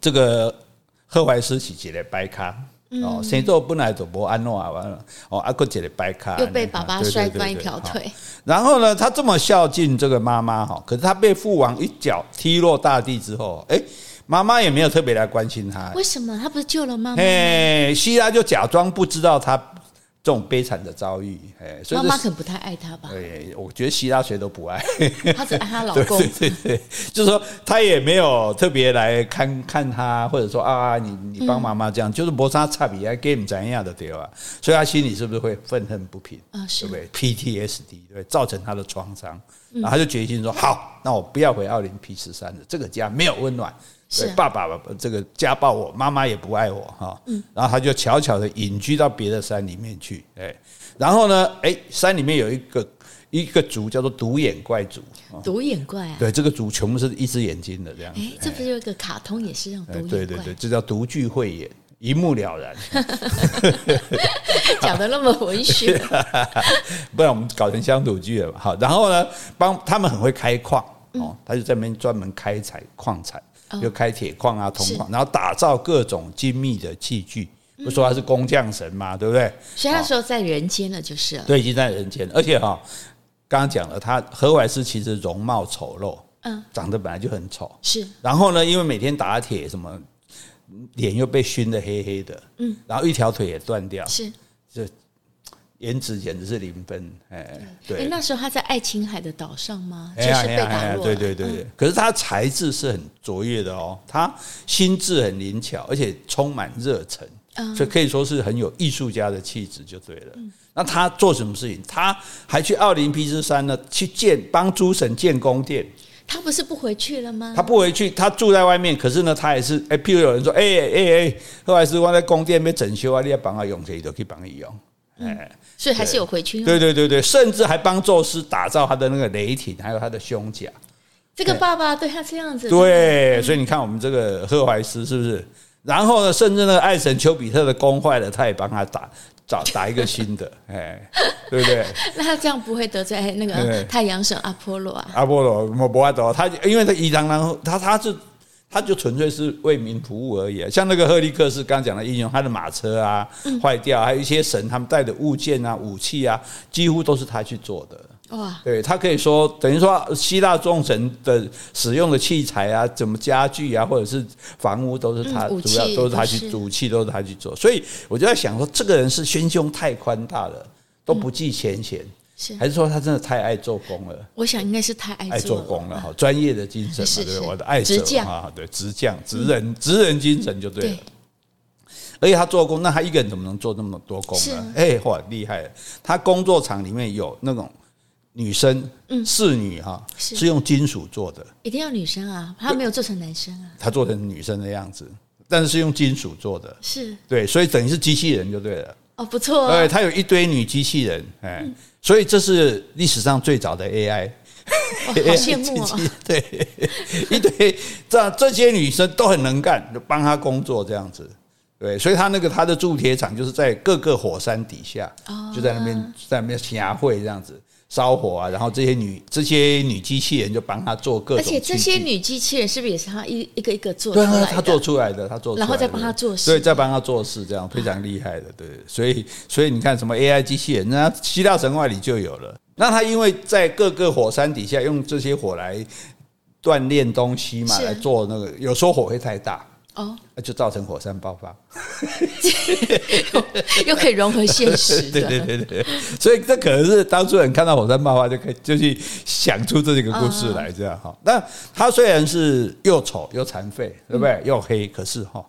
Speaker 1: 这个赫淮斯是一个白卡。哦，生做本来就不安诺啊，完了哦，阿哥姐的白卡
Speaker 2: 又被爸爸摔断一条腿。
Speaker 1: 然后呢，他这么孝敬这个妈妈哈，可是他被父王一脚踢落大地之后，哎，妈妈也没有特别来关心他。
Speaker 2: 为什么？他不是救了妈妈？
Speaker 1: 哎，希拉就假装不知道他。这种悲惨的遭遇，哎，
Speaker 2: 妈妈可能不太爱他吧？
Speaker 1: 对，我觉得希拉谁都不爱，(laughs)
Speaker 2: 她只爱她老公。(laughs)
Speaker 1: 对对对，就是说她也没有特别来看看他，或者说啊，你你帮妈妈这样，嗯、就是摩擦差别啊，game 怎样的对吧？所以她心里是不是会愤恨不平啊？是对不对？PTSD 对？造成她的创伤，然后他就决心说：好，那我不要回奥林匹斯山了这个家没有温暖。对，爸爸这个家暴我，妈妈也不爱我哈，然后他就悄悄的隐居到别的山里面去，哎，然后呢，哎，山里面有一个一个族叫做独眼怪族，
Speaker 2: 独眼怪啊，
Speaker 1: 对，这个族全部是一只眼睛的这样子，哎，
Speaker 2: 这不是有一个卡通也是这种独眼怪，
Speaker 1: 对对对，这叫独具慧眼，一目了然，(laughs)
Speaker 2: 讲的那么文学，(laughs)
Speaker 1: 不然我们搞成乡土剧了嘛，好，然后呢，帮他们很会开矿哦，他就在那边专门开采矿产。就开铁矿啊、铜矿，然后打造各种精密的器具。不说他是工匠神嘛，对不对？
Speaker 2: 所以他说在人间了，就是了。
Speaker 1: 对，已经在人间。而且哈，刚刚讲了，他何怀斯其实容貌丑陋，嗯，长得本来就很丑。
Speaker 2: 是。然
Speaker 1: 后呢，因为每天打铁，什么脸又被熏得黑黑的，嗯，然后一条腿也断掉，
Speaker 2: 是。
Speaker 1: 就。颜值简直是零分，哎，对。
Speaker 2: 那时候他在爱琴海的岛上吗？就是被打落。
Speaker 1: 对对对对。可是他才智是很卓越的哦，他心智很灵巧，而且充满热忱，所以可以说是很有艺术家的气质，就对了。那他做什么事情？他还去奥林匹斯山呢，去建帮诸神建宫殿。
Speaker 2: 他不是不回去了吗？
Speaker 1: 他不回去，他住在外面。可是呢，他也是哎，譬如有人说，哎哎哎，后来是我在宫殿被整修啊，你要帮他用，谁都可以帮你用。哎，
Speaker 2: 所以还是有回去。
Speaker 1: 对对对对，甚至还帮宙斯打造他的那个雷霆，还有他的胸甲。
Speaker 2: 这个爸爸对他这样子。
Speaker 1: 对，所以你看我们这个赫淮斯是不是？然后呢，甚至那个爱神丘比特的弓坏了，他也帮他打找打一个新的。(laughs) 哎，对不对？
Speaker 2: 那他这样不会得罪那个太阳神阿波罗啊？
Speaker 1: 阿波罗我不爱得他，因为他一当然后他他是。他就纯粹是为民服务而已，像那个赫利克斯刚刚讲的英雄，他的马车啊坏掉，还有一些神他们带的物件啊、武器啊，几乎都是他去做的。哇，对，他可以说等于说希腊众神的使用的器材啊，怎么家具啊，或者是房屋都是他，主要都是他去，武器都是他去做。所以我就在想说，这个人是心胸太宽大了，都不计前嫌。是还是说他真的太爱做工了？
Speaker 2: 我想应该是太爱做，
Speaker 1: 爱做工了哈，专业的精神嘛，对，我的爱者啊，对，职匠、职人、职人精神就对了。而且他做工，那他一个人怎么能做那么多工呢？哎，哇，厉害了！他工作场里面有那种女生，嗯，侍女哈，是用金属做的，
Speaker 2: 一定要女生啊，他没有做成男生啊，(laughs)
Speaker 1: 他做成女生的样子，但是是用金属做的，
Speaker 2: 是
Speaker 1: 对，所以等于是机器人就对了。
Speaker 2: 哦，不错，
Speaker 1: 对，他有一堆女机器人，哎。所以这是历史上最早的 AI，(laughs)
Speaker 2: 好羡慕啊！
Speaker 1: 对，(laughs) 一堆这这些女生都很能干，就帮他工作这样子。对，所以他那个他的铸铁厂就是在各个火山底下，就在那边在那边开会这样子。烧火啊，然后这些女这些女机器人就帮他做各种，而
Speaker 2: 且这些女机器人是不是也是他一一个一个做出来的？对啊，
Speaker 1: 他做出来的，他做出来的，
Speaker 2: 然后再帮他做事，
Speaker 1: 对，再帮他做事，这样非常厉害的，对。所以所以你看什么 AI 机器人，那希腊神话里就有了。那他因为在各个火山底下用这些火来锻炼东西嘛，来做那个，有时候火会太大。哦，那就造成火山爆发，(laughs)
Speaker 2: 又可以融合现实。(laughs)
Speaker 1: 对对对对，所以这可能是当初人看到火山爆发就可以就去想出这几个故事来，这样哈。那他虽然是又丑又残废，对不对？又黑，可是哈，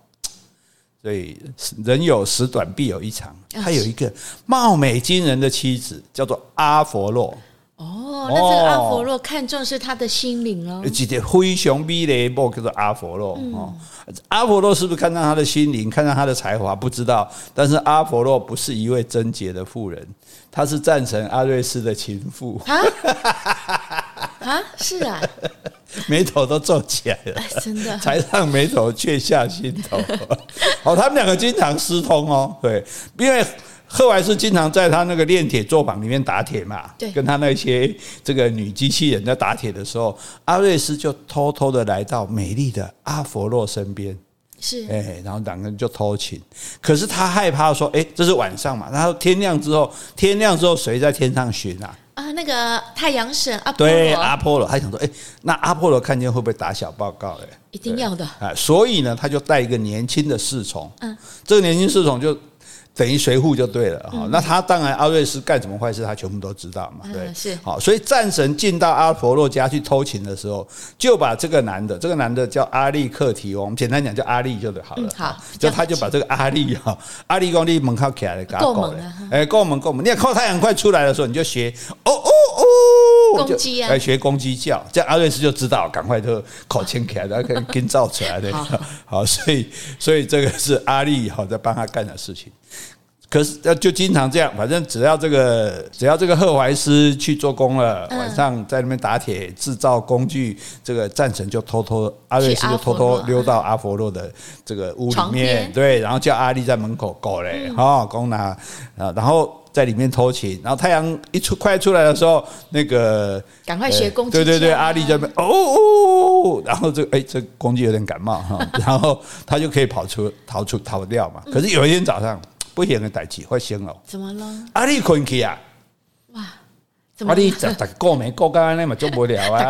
Speaker 1: 所以人有时短，必有一长。他有一个貌美惊人的妻子，叫做阿佛洛。
Speaker 2: 哦，那这个阿佛洛看中是他的心灵哦。
Speaker 1: 记得灰熊逼的一部叫做阿佛洛哦。阿佛洛是不是看到他的心灵，看到他的才华？不知道。但是阿佛洛不是一位贞洁的妇人，他是战神阿瑞斯的情妇。
Speaker 2: 啊，是啊，(laughs)
Speaker 1: 眉头都皱起来了，
Speaker 2: 真的，
Speaker 1: 才上眉头，却下心头。(laughs) 哦，他们两个经常私通哦，对，因为。贺怀斯经常在他那个炼铁作坊里面打铁嘛，对，跟他那些这个女机器人在打铁的时候，阿瑞斯就偷偷的来到美丽的阿佛洛身边，
Speaker 2: 是，
Speaker 1: 哎，然后两个人就偷情。可是他害怕说，哎，这是晚上嘛，然后天亮之后，天亮之后谁在天上巡啊？
Speaker 2: 啊，那个太阳神阿波罗，
Speaker 1: 对，阿波罗，他想说，哎，那阿波罗看见会不会打小报告？哎，
Speaker 2: 一定要的
Speaker 1: 啊，所以呢，他就带一个年轻的侍从，嗯，这个年轻侍从就。等于随护就对了哈，那他当然阿瑞斯干什么坏事，他全部都知道嘛，对，是。好，所以战神进到阿佛洛家去偷情的时候，就把这个男的，这个男的叫阿利克提翁，我们简单讲叫阿利就好了，好，就他就把这个阿利哈，阿利公利门靠起来的，够猛了，哎，够猛够猛，你看靠太阳快出来的时候，你就学哦哦哦，
Speaker 2: 公鸡啊，
Speaker 1: 来学公鸡叫，这样阿瑞斯就知道，赶快就口签起来，然后可以跟造出来的，好，(laughs) 所以所以这个是阿丽好在帮他干的事情。可是要就经常这样，反正只要这个只要这个赫怀斯去做工了，晚上在那边打铁制造工具，这个战神就偷偷阿瑞斯就偷偷溜到阿佛洛的这个屋里面，对，然后叫阿力在门口搞嘞，哈，攻拿啊，然后在里面偷情，然后太阳一出快出来的时候，那个
Speaker 2: 赶快学攻击，
Speaker 1: 对对对，阿力在那边哦哦，然后这哎这公鸡有点感冒哈，(laughs) 然后他就可以跑出逃出逃掉嘛，可是有一天早上。不行的代志发生了。
Speaker 2: 怎么了？
Speaker 1: 阿力困去啊！哇！阿力在在过暝过到安尼嘛，就无聊啊！哎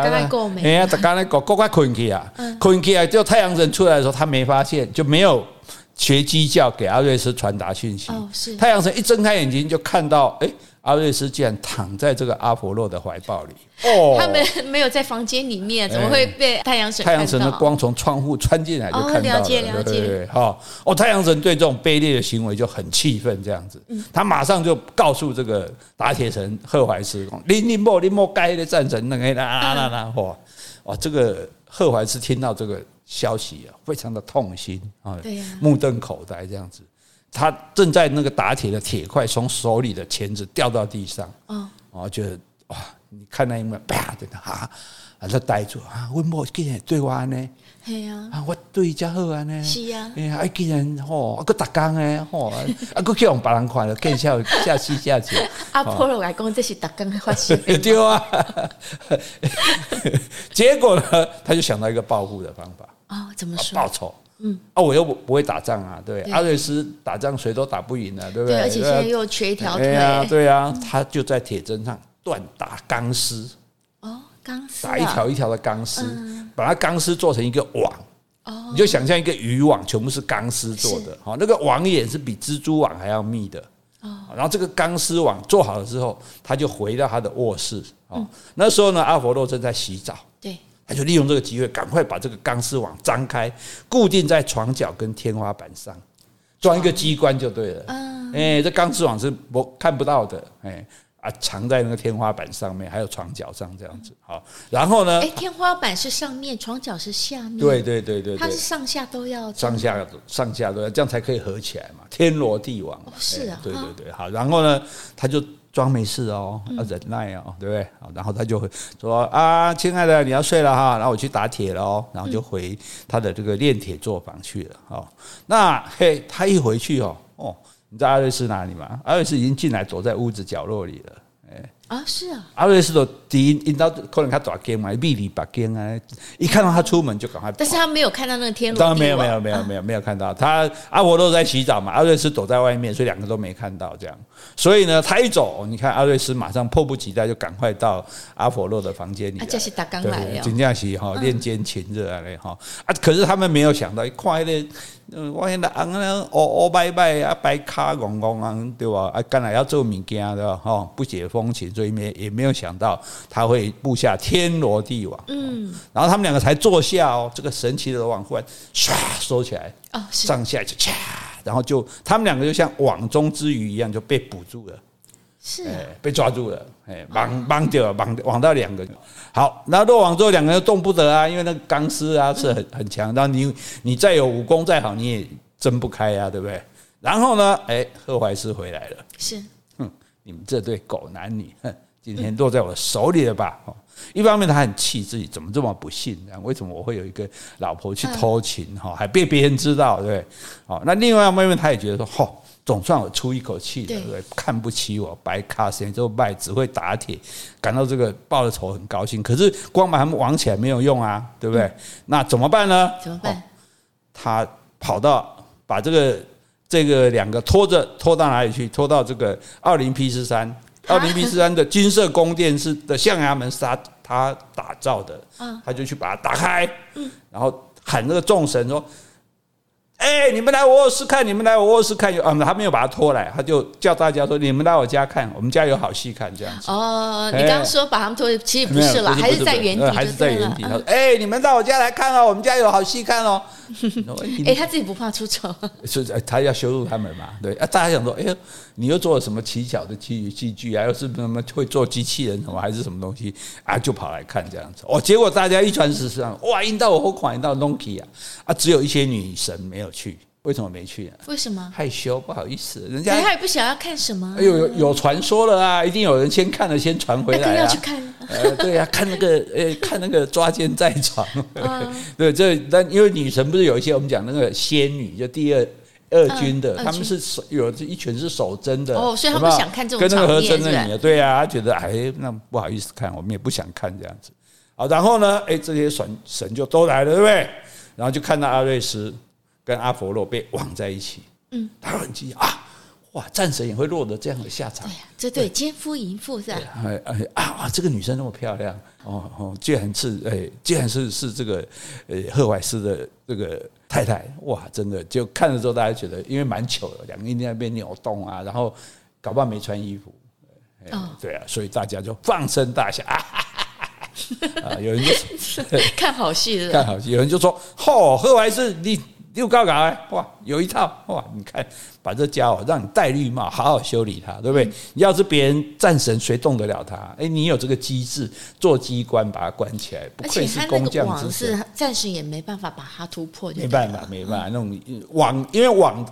Speaker 1: 呀，在刚才过过快困去啊！困去啊！就太阳神出来的时候，他没发现，就没有学鸡叫给阿瑞斯传达讯息。哦，是。太阳神一睁开眼睛，就看到哎。阿瑞斯竟然躺在这个阿婆洛的怀抱里
Speaker 2: 哦，他们没有在房间里面，怎么会被太阳神？
Speaker 1: 太阳神的光从窗户穿进来就看到了，了解了解。好哦，太阳神对这种卑劣的行为就很气愤，这样子，他马上就告诉这个打铁神赫怀斯：“你你莫你莫该的战神那个啦啦啦！”哇哇，这个赫怀斯听到这个消息啊，非常的痛心啊，目瞪口呆这样子。他正在那个打铁的铁块从手里的钳子掉到地上，啊，我觉得哇，你看那一幕，啪，真的哈，啊，他呆住啊，为什么竟然对我安呢？系啊，啊，我对家好安呢？是啊，哎呀，竟然吼，啊，个打工诶，吼，啊，个叫让别人看了更笑下气下去。
Speaker 2: 阿婆罗来讲，这是打工的发生。(laughs)
Speaker 1: 对啊，(laughs) 结果呢，他就想到一个报复的方法。
Speaker 2: 哦，怎么说？
Speaker 1: 报仇。嗯啊，我又不不会打仗啊，对，对阿瑞斯打仗谁都打不赢啊，对不对？对，
Speaker 2: 而且现在又缺一条腿。对
Speaker 1: 啊，对啊，他就在铁针上锻打钢丝。
Speaker 2: 哦，钢丝。
Speaker 1: 打一条一条的钢丝，嗯、把它钢丝做成一个网。哦。你就想象一个渔网，全部是钢丝做的，好是，那个网眼是比蜘蛛网还要密的。哦。然后这个钢丝网做好了之后，他就回到他的卧室。哦。嗯、那时候呢，阿佛洛正在洗澡。对。他就利用这个机会，赶快把这个钢丝网张开，固定在床脚跟天花板上，装一个机关就对了。嗯，哎，这钢丝网是我看不到的，哎啊，藏在那个天花板上面，还有床脚上这样子。好，然后呢？哎，
Speaker 2: 天花板是上面，床脚是下面。
Speaker 1: 对对对对，
Speaker 2: 它是上下都要。
Speaker 1: 上下上下都要，这样才可以合起来嘛，天罗地网。
Speaker 2: 是啊。
Speaker 1: 对对对，好，然后呢，他就。装没事哦，要忍耐哦，对不对？好然后他就会说啊，亲爱的，你要睡了哈，然后我去打铁了哦，然后就回他的这个炼铁作坊去了。哦，那嘿，他一回去哦，哦，你知道阿瑞斯哪里吗？阿瑞斯已经进来，躲在屋子角落里了。
Speaker 2: 啊，是啊，
Speaker 1: 阿瑞斯的第一，引到可能他抓奸嘛，密里把奸啊，一看到他出门就赶快。
Speaker 2: 但是他没有看到那个天罗，
Speaker 1: 当然没有，没有，没有，没有，没有看到他。阿佛洛在洗澡嘛，阿瑞斯躲在外面，所以两个都没看到这样。所以呢，他一走，你看阿瑞斯马上迫不及待就赶快到阿佛洛的房间里。啊，
Speaker 2: 这是打刚来的，
Speaker 1: 真正是哈练肩情热啊嘞哈啊！可是他们没有想到，一块的。嗯，我现在啊，乌乌白白啊，白卡戆戆啊，对吧？啊，刚来要做物件的哈，不解风情，所以没也没有想到他会布下天罗地网。嗯，然后他们两个才坐下哦，这个神奇的网忽然唰收起来，哦，上下就掐，然后就他们两个就像网中之鱼一样就被捕住了。是、啊，被抓住了，哎，绑绑掉了，绑绑到两个，好，那落网之后两个人动不得啊，因为那个钢丝啊是很很强，然后你你再有武功再好，你也挣不开啊，对不对？然后呢，哎，贺怀斯回来了，是，哼，你们这对狗男女，哼，今天落在我的手里了吧？哦，一方面他很气自己怎么这么不幸，为什么我会有一个老婆去偷情？哈，还被别人知道，对不对？哦，那另外一方面他也觉得说，吼，总算我出一口气了，对不对？看不起我白卡时间就败，只会打铁，感到这个报了仇很高兴。可是光把他们网起来没有用啊，对不对？那怎么办呢？
Speaker 2: 怎么办？
Speaker 1: 他跑到把这个这个两个拖着拖到哪里去？拖到这个奥林匹斯山。奥林匹斯山的金色宫殿是的象牙门是他他打造的，他就去把它打开，然后喊那个众神说：“哎，你们来我卧室看，你们来我卧室看。”啊，他没有把他拖来，他就叫大家说：“你们来我家看，我们家有好戏看。”这样子。
Speaker 2: 哦，你刚刚说把他们拖，其实不是了，还是在原地，
Speaker 1: 还是在原地。他说：“哎，你们到我家来看哦，我们家有好戏看哦。(laughs) ”
Speaker 2: 哎，他自己不怕出丑，
Speaker 1: 是他要羞辱他们嘛？对啊，大家想说，哎呦，你又做了什么奇巧的器器具啊？又是什么会做机器人什么，还是什么东西啊？就跑来看这样子哦。结果大家一传十，十哇，引到我后款，引到 Nokia 啊啊！只有一些女神没有去。为什么没去啊？
Speaker 2: 为什么
Speaker 1: 害羞？不好意思，人家
Speaker 2: 他也不想要看什么。
Speaker 1: 有有有传说了啊，一定有人先看了，先传回来啊。
Speaker 2: 要去看。
Speaker 1: 呃，对啊，看那个，呃，看那个抓奸在床。(laughs) 对，这但因为女神不是有一些我们讲那个仙女，就第二二军的，他们是守有一群是守贞的。
Speaker 2: 哦，所以他不想看这种
Speaker 1: 跟那个和珅的女的，对啊，他觉得哎，那不好意思看，我们也不想看这样子。好，然后呢，哎，这些神神就都来了，对不对？然后就看到阿瑞斯。跟阿佛洛被网在一起，嗯，他很惊讶啊，哇，战神也会落得这样的下场？对
Speaker 2: 呀，这对奸夫淫妇是吧？
Speaker 1: 哎哎啊，这个女生那么漂亮，哦哦，居然是哎，居然是是这个呃赫淮斯的这个太太，哇，真的就看了之后，大家觉得因为蛮糗的，两个人在那边扭动啊，然后搞不好没穿衣服，哦，对啊，所以大家就放声大笑啊，(laughs) 啊，有人就 (laughs)
Speaker 2: 看好戏的，
Speaker 1: 看好戏，有人就说，嚯，赫淮斯你。又高搞哎，哇，有一套哇！你看，把这家伙让你戴绿帽，好好修理他，对不对？嗯、要是别人战神，谁动得了他？哎，你有这个机制，做机关把他关起来，不愧是工匠之神。
Speaker 2: 是战神也没办法把它突破，
Speaker 1: 没办法，没办法，那种网，因为网。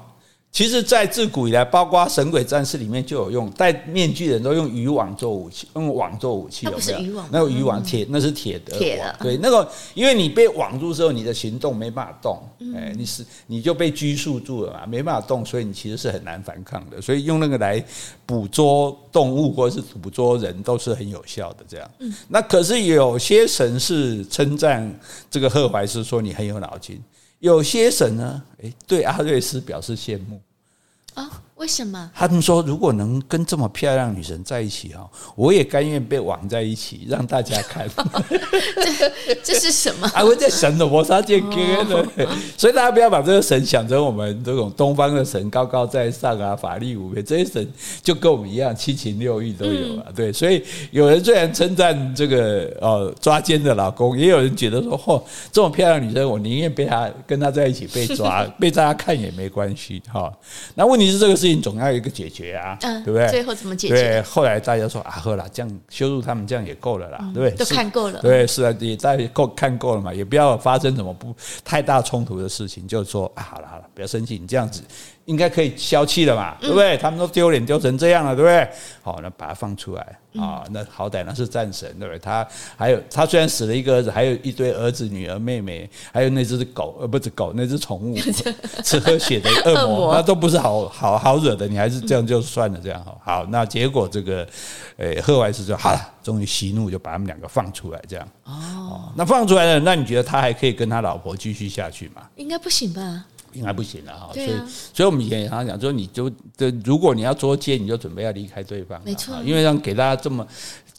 Speaker 1: 其实，在自古以来，包括《神鬼战士》里面就有用戴面具的人都用渔网做武器，用网做武器有没有？那个渔网铁，那是铁的。铁的。对，那个因为你被网住之后，你的行动没办法动，哎，你是你就被拘束住了嘛，没办法动，所以你其实是很难反抗的。所以用那个来捕捉动物或者是捕捉人都是很有效的。这样。嗯。那可是有些神是称赞这个赫怀斯，说你很有脑筋。有些省呢，哎，对阿瑞斯表示羡慕
Speaker 2: 啊。为什么？
Speaker 1: 他们说，如果能跟这么漂亮女神在一起哈，我也甘愿被网在一起，让大家看。(laughs)
Speaker 2: 这这是什么？
Speaker 1: 还会在神的磨砂剑哥呢？所以大家不要把这个神想成我们这种东方的神高高在上啊，法力无边。这些神就跟我们一样，七情六欲都有啊。对，所以有人虽然称赞这个呃抓奸的老公，也有人觉得说，嚯，这么漂亮女生，我宁愿被他跟他在一起被抓，(laughs) 被大家看也没关系哈。那问题是这个事情。总要有一个解决啊，对不对？
Speaker 2: 最后怎么解决？
Speaker 1: 对，后来大家说啊，好了，这样羞辱他们，这样也够了啦，对不对？
Speaker 2: 都看够了，
Speaker 1: 对，是啊，也大家够看够了嘛，也不要发生什么不太大冲突的事情，就是说啊，好了好了，不要生气，你这样子。应该可以消气了嘛，对不对？他们都丢脸丢成这样了，对不对？好，那把他放出来啊！那好歹那是战神，对不对？他还有他虽然死了一个儿子，还有一堆儿子、女儿、妹妹，还有那只狗，呃，不是狗，那只宠物，(laughs) 吃喝血的恶魔，那都不是好好好惹的。你还是这样就算了，这样好。好，那结果这个，诶，赫怀斯就好了，终于息怒，就把他们两个放出来，这样。哦，那放出来了，那你觉得他还可以跟他老婆继续下去吗？
Speaker 2: 应该不行吧。
Speaker 1: 应该不行了哈，所以所以我们以前常常讲说，你就如果你要捉奸，你就准备要离开对方，没错，因为让给大家这么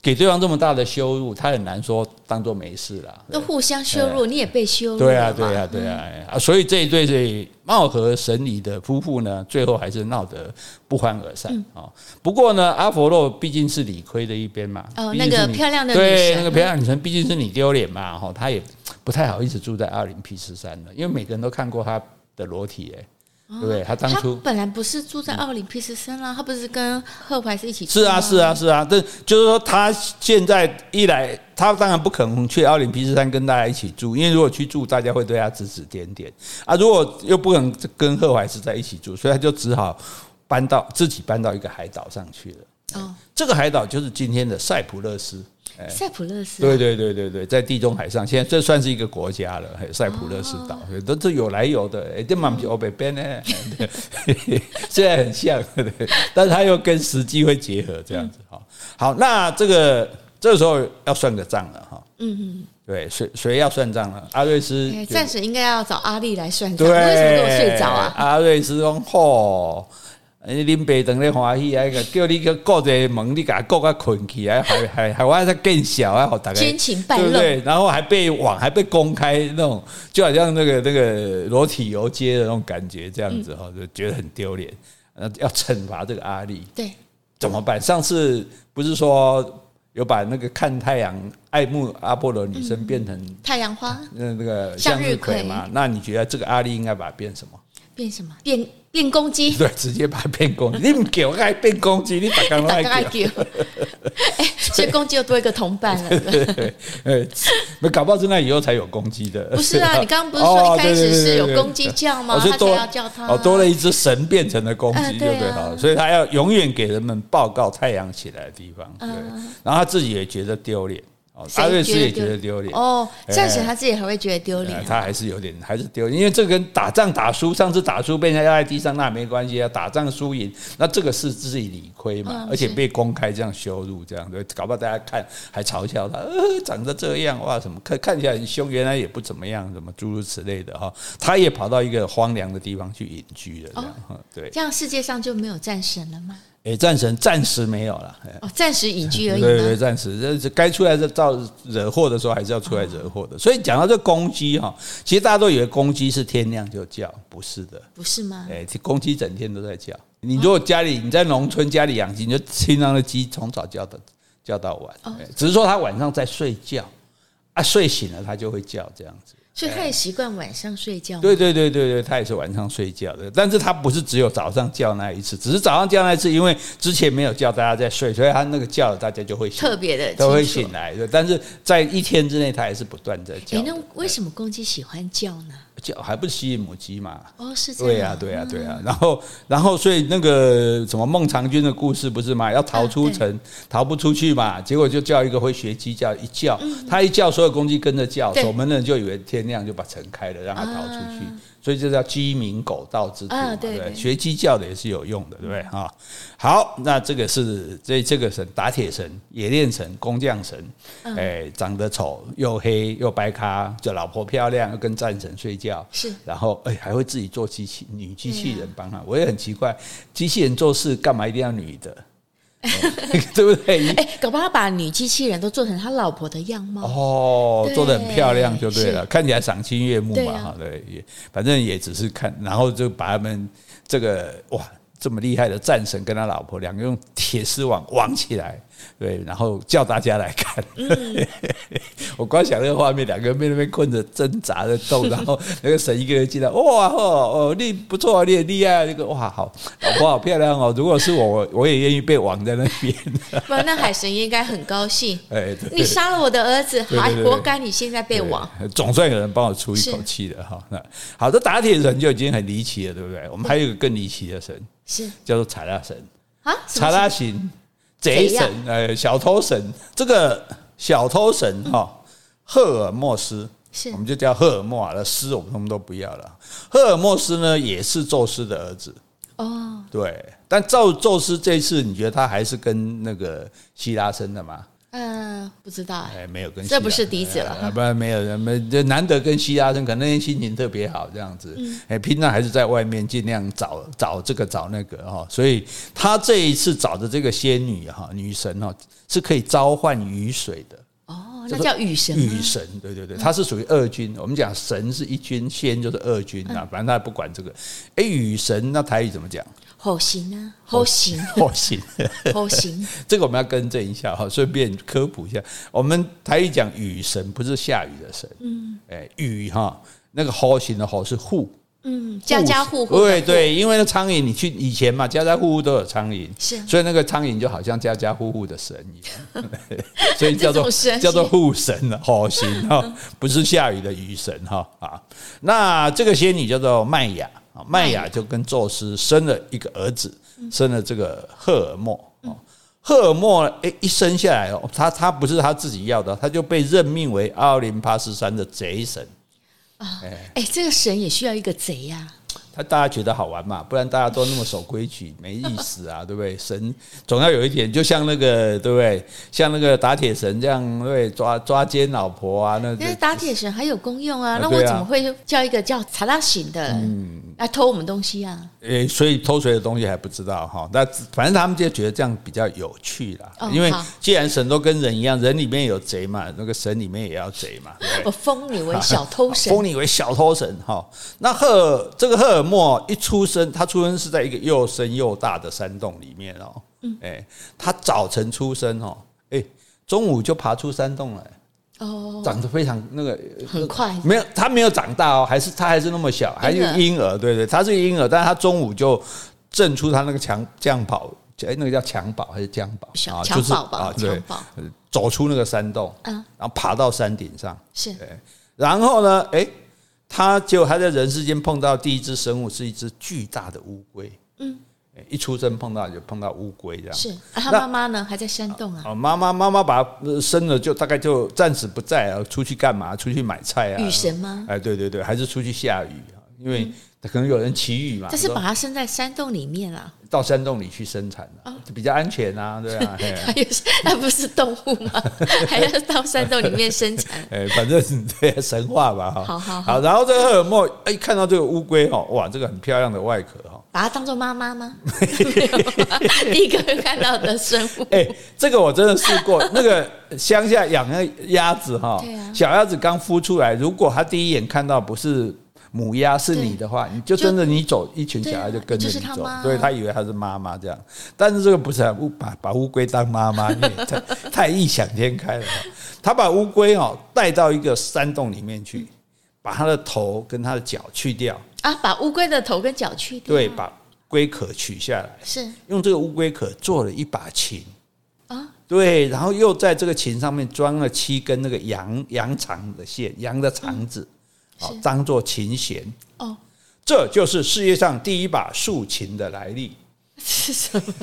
Speaker 1: 给对方这么大的羞辱，他很难说当做没事了。
Speaker 2: 都互相羞辱，你也被羞辱，
Speaker 1: 对啊，对啊，对啊，啊，所以这一对对貌合神离的夫妇呢，最后还是闹得不欢而散啊。不过呢，阿佛洛毕竟是理亏的一边嘛，
Speaker 2: 哦，那个漂亮的
Speaker 1: 对那个漂亮女生，毕竟是你丢脸嘛，哈，他也不太好意思住在奥林匹斯山了，因为每个人都看过他。的裸体哎，对不对？他当初
Speaker 2: 本来不是住在奥林匹斯山啦，他不是跟赫淮斯一起住？
Speaker 1: 是啊，是啊，是啊。但就是说，他现在一来，他当然不可能去奥林匹斯山跟大家一起住，因为如果去住，大家会对他指指点点啊。如果又不可能跟赫淮斯在一起住，所以他就只好搬到自己搬到一个海岛上去了。哦，这个海岛就是今天的塞浦路斯。
Speaker 2: 塞浦路斯，
Speaker 1: 对对对对对，在地中海上，现在这算是一个国家了。塞浦路斯岛都是有来有的，哎，这蛮欧北边呢，虽然很像，但是它又跟实际会结合这样子哈。好，那这个这个时候要算个账了哈。嗯嗯，对，谁谁要算账了？阿瑞斯
Speaker 2: 暂时应该要找阿力来算账。为什么给我睡着啊？
Speaker 1: 阿瑞斯说：“嚯。”你恁爸等咧欢喜啊！叫你个顾一个门，你给他顾个困起来，还还还我再更小啊！好大概
Speaker 2: 奸情败露，
Speaker 1: 对不对？然后还被网还被公开那种，就好像那个那个裸体游街的那种感觉，这样子哈，就觉得很丢脸。要惩罚这个阿力，
Speaker 2: 对，
Speaker 1: 怎么办？上次不是说有把那个看太阳爱慕阿波罗女生变成
Speaker 2: 太阳花，
Speaker 1: 那那个向日葵嘛？那你觉得这个阿力应该把它变什么？
Speaker 2: 变什么？变变公鸡？
Speaker 1: 对，直接把它变公鸡。你唔给我还变公鸡？你打刚刚爱给？(laughs)
Speaker 2: 哎，所以公鸡又多一个同伴了。
Speaker 1: 哎，那搞不好是那以后才有公鸡的。
Speaker 2: 不是啊，(laughs) 你刚刚不是说一开始是有公鸡叫吗？他才要叫他。
Speaker 1: 哦，多了一只神变成了公鸡，对不对？了，所以他要永远给人们报告太阳起来的地方。对，然后他自己也觉得丢脸。阿瑞斯也觉得丢脸。
Speaker 2: 哦，暂时他自己还会觉得丢脸，
Speaker 1: 他还是有点还是丢脸，因为这跟打仗打输，上次打输被人家压在地上那没关系啊，打仗输赢那这个是自己理亏嘛，而且被公开这样羞辱，这样对，搞不好大家看还嘲笑他，呃，(laughs) 长得这样哇，什么看看起来很凶，原来也不怎么样，什么诸如此类的哈，他也跑到一个荒凉的地方去隐居了，这样对，
Speaker 2: 这样世界上就没有战神了吗？
Speaker 1: 诶，战神暂时没有了，
Speaker 2: 哦，暂时隐居而已。
Speaker 1: 对对，暂时这这该出来这造惹祸的时候，还是要出来惹祸的。所以讲到这公鸡哈，其实大家都以为公鸡是天亮就叫，不是的，
Speaker 2: 不是吗？
Speaker 1: 诶，公鸡整天都在叫。你如果家里你在农村家里养鸡，你就听到那鸡从早叫到叫到晚，只是说它晚上在睡觉，啊，睡醒了它就会叫这样子。
Speaker 2: 所以他也习惯晚上睡觉。
Speaker 1: 对对对对对，他也是晚上睡觉的，但是他不是只有早上叫那一次，只是早上叫那一次，因为之前没有叫大家在睡，所以他那个叫了大家就会
Speaker 2: 特别的
Speaker 1: 都会醒来的。但是在一天之内，他还是不断在叫。
Speaker 2: 那为什么公鸡喜欢叫呢？
Speaker 1: 叫还不是吸引母鸡嘛？
Speaker 2: 哦，是这样。
Speaker 1: 对呀，对呀，对呀。然后，然后，所以那个什么孟尝君的故事不是嘛？要逃出城，逃不出去嘛？结果就叫一个会学鸡叫，一叫，他一叫，所有公鸡跟着叫，守门的人就以为天亮，就把城开了，让他逃出去。所以这叫鸡鸣狗盗之徒嘛，对不对？学鸡叫的也是有用的，对不对？哈，好，那这个是这这个神打铁神、冶炼神、工匠神，哎，长得丑又黑又白咖，就老婆漂亮又跟战神睡觉，是，然后哎还会自己做机器女机器人帮他，我也很奇怪，机器人做事干嘛一定要女的？(laughs) 对不对？
Speaker 2: 哎，搞不好他把女机器人都做成他老婆的样貌
Speaker 1: 哦，做的很漂亮就对了，看起来赏心悦目嘛，哈，对，也反正也只是看，然后就把他们这个哇这么厉害的战神跟他老婆两个用铁丝网网起来。对，然后叫大家来看。嗯、(laughs) 我光想那个画面，两个人被那边困着挣扎着动，然后那个神一个人进来，哇哦哦，你不错，你很厉害，那个哇好，老婆好漂亮哦。如果是我，我也愿意被网在那边。(laughs)
Speaker 2: 不，那海神应该很高兴。(laughs) 哎，你杀了我的儿子，还活该你现在被网。
Speaker 1: 总算有人帮我出一口气了哈。那好的，打铁神就已经很离奇了，对不对？我们还有一个更离奇的神，是叫做查拉神啊，查拉神。贼神，呃，小偷神，这个小偷神哈，赫尔墨斯，是，我们就叫赫尔墨啊，那，斯我们通通都不要了。赫尔墨斯呢，也是宙斯的儿子。哦，对，但宙宙斯这次，你觉得他还是跟那个希拉生的吗？
Speaker 2: 嗯，不知道
Speaker 1: 哎，没有跟，
Speaker 2: 这不是嫡子了，
Speaker 1: 不然没有人没就难得跟希拉生，可能那天心情特别好这样子，哎，平常还是在外面尽量找找这个找那个哈，所以他这一次找的这个仙女哈女神哈是可以召唤雨水的。
Speaker 2: 哦，那叫雨神，
Speaker 1: 雨神，对对对，他是属于二军，我们讲神是一军，仙就是二军啊，反正他也不管这个，哎，雨神那台语怎么讲？
Speaker 2: 好行啊，好行，
Speaker 1: 好行，
Speaker 2: 好行。(laughs)
Speaker 1: 这个我们要更正一下哈，顺便科普一下。我们台语讲雨神不是下雨的神，嗯，哎，雨哈那个好行的好是户，
Speaker 2: 嗯，家家户户。
Speaker 1: 对对，因为那苍蝇，你去以前嘛，家家户户都有苍蝇，是，所以那个苍蝇就好像家家户户的神一样，(laughs) 所以叫做叫做户神了，好行哈，(laughs) 不是下雨的雨神哈啊。那这个仙女叫做麦雅。麦雅就跟宙斯生了一个儿子，生了这个赫尔墨。赫尔墨诶，一生下来哦，他他不是他自己要的，他就被任命为奥林帕斯山的贼神
Speaker 2: 啊！哎，这个神也需要一个贼呀。
Speaker 1: 他大家觉得好玩嘛，不然大家都那么守规矩，没意思啊，(laughs) 对不对？神总要有一点，就像那个，对不对？像那个打铁神这样，对，抓抓奸老婆啊，那。
Speaker 2: 那打铁神还有功用啊，那我怎么会叫一个叫查拉型的嗯来偷我们东西啊？
Speaker 1: 诶，所以偷谁的东西还不知道哈。那反正他们就觉得这样比较有趣啦，因为既然神都跟人一样，人里面有贼嘛，那个神里面也要贼嘛。
Speaker 2: 我封你为小偷神，
Speaker 1: 封你为小偷神哈。那赫这个赫。莫一出生，他出生是在一个又深又大的山洞里面哦。嗯，哎，他早晨出生哦，哎，中午就爬出山洞来。哦，长得非常那个
Speaker 2: 很快，
Speaker 1: 没有他没有长大哦，还是他还是那么小，还是婴儿。对对，他是婴儿，但是他中午就震出他那个襁襁褓，哎，那个叫襁褓还是襁褓？
Speaker 2: 啊襁褓吧，对，
Speaker 1: 走出那个山洞，嗯，然后爬到山顶上，是，然后呢，哎。他就还在人世间碰到第一只生物，是一只巨大的乌龟。嗯，一出生碰到就碰到乌龟这样。
Speaker 2: 是，啊，他妈妈呢还在山洞啊？
Speaker 1: 哦，妈妈妈妈把他生了，就大概就暂时不在啊，出去干嘛？出去买菜啊？
Speaker 2: 雨神吗？
Speaker 1: 哎，对对对，还是出去下雨啊？因为可能有人奇遇嘛。
Speaker 2: 就是把它生在山洞里面啊。
Speaker 1: 到山洞里去生产了，就比较安全啊，对啊。(laughs)
Speaker 2: 它也是，它不是动物吗？(laughs) 还要到山洞里面生产？
Speaker 1: 哎，反正对神话吧，哈。好好好。然后这个赫尔墨一看到这个乌龟哈，哇，这个很漂亮的外壳哈，
Speaker 2: 把它当做妈妈吗？(laughs) 第一个看到的生物。
Speaker 1: 哎，这个我真的试过，那个乡下养那鸭子哈，小鸭子刚孵出来，如果它第一眼看到不是。母鸭是你的话，你就跟着你走，一群小孩就跟着你走，所以，他以为他是妈妈这样，但是这个不是乌把把乌龟当妈妈，太太异想天开了。他把乌龟哦带到一个山洞里面去，把它的头跟它的脚去掉。
Speaker 2: 啊，把乌龟的头跟脚去掉，
Speaker 1: 对，把龟壳取下来，是。用这个乌龟壳做了一把琴。啊，对，然后又在这个琴上面装了七根那个羊羊肠的线，羊的肠子。好，当做琴弦哦，这就是世界上第一把竖琴的来历。
Speaker 2: 是什么？(laughs)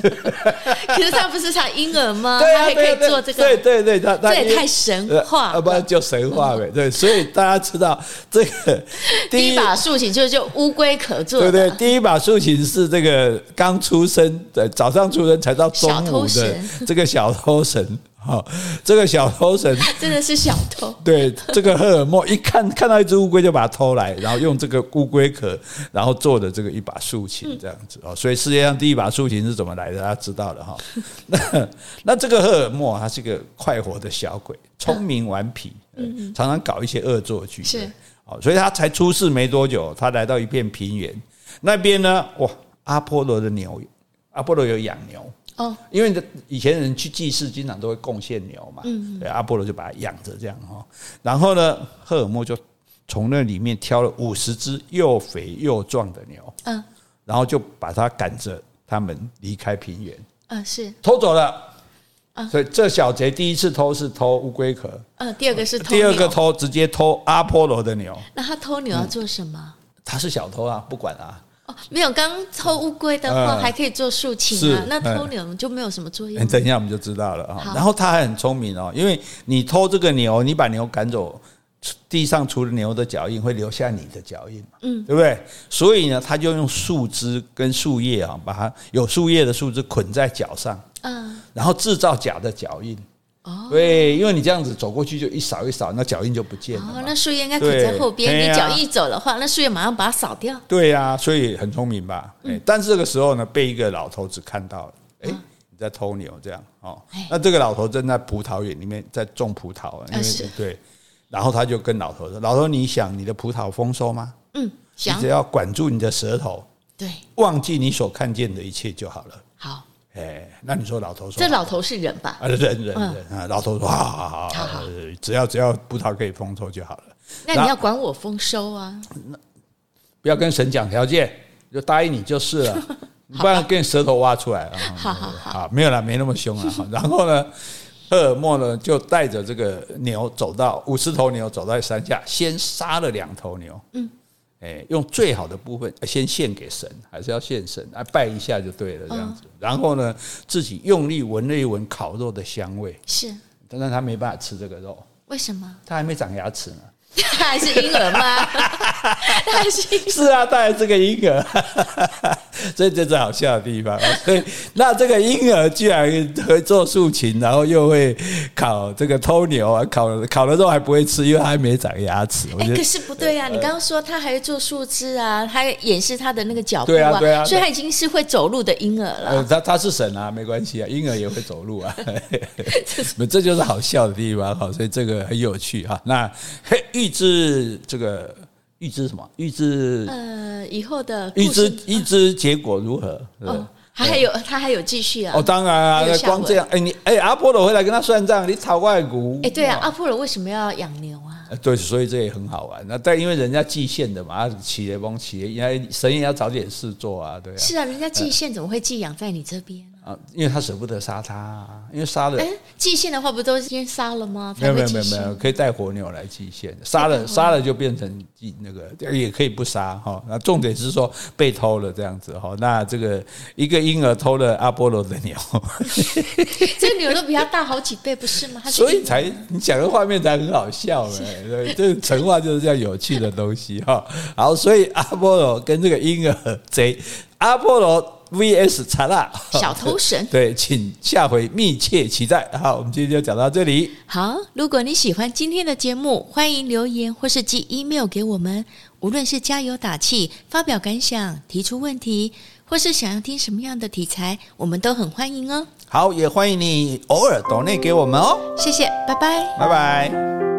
Speaker 2: 可是他不是才婴儿吗？对啊，他还可以做这个？
Speaker 1: 对对对，他
Speaker 2: 这也太神话了，
Speaker 1: 不然就神话呗。对，所以大家知道 (laughs) 这个 (laughs)
Speaker 2: 第一把竖琴就是就乌龟壳做的。
Speaker 1: 对对，第一把竖琴是这个刚出生，的，早上出生才到中午的这个小偷神。好，这个小偷神 (laughs)
Speaker 2: 真的是小偷。
Speaker 1: 对，这个赫尔墨一看看到一只乌龟就把它偷来，然后用这个乌龟壳，然后做的这个一把竖琴这样子哦。所以世界上第一把竖琴是怎么来的？大家知道了哈。(laughs) 那那这个赫尔墨他是个快活的小鬼，聪明顽皮，常常搞一些恶作剧。是，哦，所以他才出世没多久，他来到一片平原那边呢，哇，阿波罗的牛，阿波罗有养牛。哦，因为以前人去祭祀，经常都会贡献牛嘛，对，阿波罗就把它养着这样哈。然后呢，赫尔墨就从那里面挑了五十只又肥又壮的牛，嗯，然后就把它赶着他们离开平原，
Speaker 2: 嗯，是。
Speaker 1: 偷走了，所以这小贼第一次偷是偷乌龟壳，
Speaker 2: 嗯，第二个是偷
Speaker 1: 第二个偷直接偷阿波罗的牛。
Speaker 2: 那他偷牛要做什么？
Speaker 1: 他是小偷啊，不管啊。
Speaker 2: 没有，刚偷乌龟的话还可以做竖琴啊，那偷牛就没有什么作用。
Speaker 1: 等一下我们就知道了啊。然后他还很聪明哦，因为你偷这个牛，你把牛赶走，地上除了牛的脚印，会留下你的脚印嘛，嗯，对不对？所以呢，他就用树枝跟树叶啊，把它有树叶的树枝捆在脚上，嗯，然后制造假的脚印。哦，对，因为你这样子走过去就一扫一扫，那脚印就不见了。哦，
Speaker 2: 那树叶应该捆在后边，你脚一走的话，那树叶马上把它扫掉。
Speaker 1: 对呀，所以很聪明吧？哎，但是这个时候呢，被一个老头子看到了，哎，你在偷牛这样哦。那这个老头正在葡萄园里面在种葡萄，因为对，然后他就跟老头说：“老头，你想你的葡萄丰收吗？嗯，想。你只要管住你的舌头，对，忘记你所看见的一切就好了。好。”哎，那你说老头说，
Speaker 2: 这老头是人吧？
Speaker 1: 啊，人人人啊，老头说，好好好，只要只要葡萄可以丰收就好了。
Speaker 2: 那你要管我丰收啊？那
Speaker 1: 不要跟神讲条件，就答应你就是了，(laughs) 不然跟舌头挖出来啊。
Speaker 2: 好好好，
Speaker 1: 没有了，没那么凶了。(laughs) 然后呢，赫尔墨呢就带着这个牛走到五十头牛走到山下，先杀了两头牛，嗯，哎，用最好的部分先献给神，还是要献神，啊，拜一下就对了，这样子。然后呢，自己用力闻了一闻烤肉的香味，
Speaker 2: 是，
Speaker 1: 但是他没办法吃这个肉，
Speaker 2: 为什么？
Speaker 1: 他还没长牙齿呢。(laughs)
Speaker 2: 他还是婴儿吗？(laughs) 他还是
Speaker 1: 是啊，他还是个婴儿，所以这是好笑的地方。所以那这个婴儿居然会做竖琴，然后又会烤这个偷牛啊，烤烤了之后还不会吃，因为他还没长牙齿。
Speaker 2: 哎、欸，可是不对啊！你刚刚说他还会做树枝啊，他演示他的那个脚步
Speaker 1: 啊，对啊，对啊，
Speaker 2: 所以他已经是会走路的婴儿了。
Speaker 1: 呃、他他是神啊，没关系啊，婴儿也会走路啊。(laughs) (laughs) 这就是好笑的地方，好，所以这个很有趣哈。那嘿。预知这个预知什么？预知
Speaker 2: 呃以后的
Speaker 1: 预知预知结果如何？
Speaker 2: 哦，他还有他还有继续啊！
Speaker 1: 哦，当然啊，光这样，哎你哎阿波罗回来跟他算账，你炒外股？
Speaker 2: 哎，对啊，阿波罗为什么要养牛啊？
Speaker 1: 对，所以这也很好玩。那但因为人家祭献的嘛，企业帮企业，因为神也要找点事做啊，对啊。
Speaker 2: 是啊，人家祭献怎么会寄养在你这边？
Speaker 1: 啊，因为他舍不得杀他，啊，因为杀了。哎，
Speaker 2: 祭献的话不都先杀了吗？
Speaker 1: 没有没有没有没有，可以带活牛来祭献，杀了杀了就变成祭那个，也可以不杀哈。那重点是说被偷了这样子哈。那这个一个婴儿偷了阿波罗的牛，(laughs)
Speaker 2: 这个牛都比他大好几倍，不是吗？(laughs)
Speaker 1: 所以才你讲的画面才很好笑嘛。(laughs) 对，这神话就是这样有趣的东西哈。好，所以阿波罗跟这个婴儿贼，阿波罗。VS 查拉
Speaker 2: 小偷神，
Speaker 1: 对，请下回密切期待。好，我们今天就讲到这里。
Speaker 2: 好，如果你喜欢今天的节目，欢迎留言或是寄 email 给我们。无论是加油打气、发表感想、提出问题，或是想要听什么样的题材，我们都很欢迎哦。
Speaker 1: 好，也欢迎你偶尔抖内给我们哦。
Speaker 2: 谢谢，拜拜，
Speaker 1: 拜拜。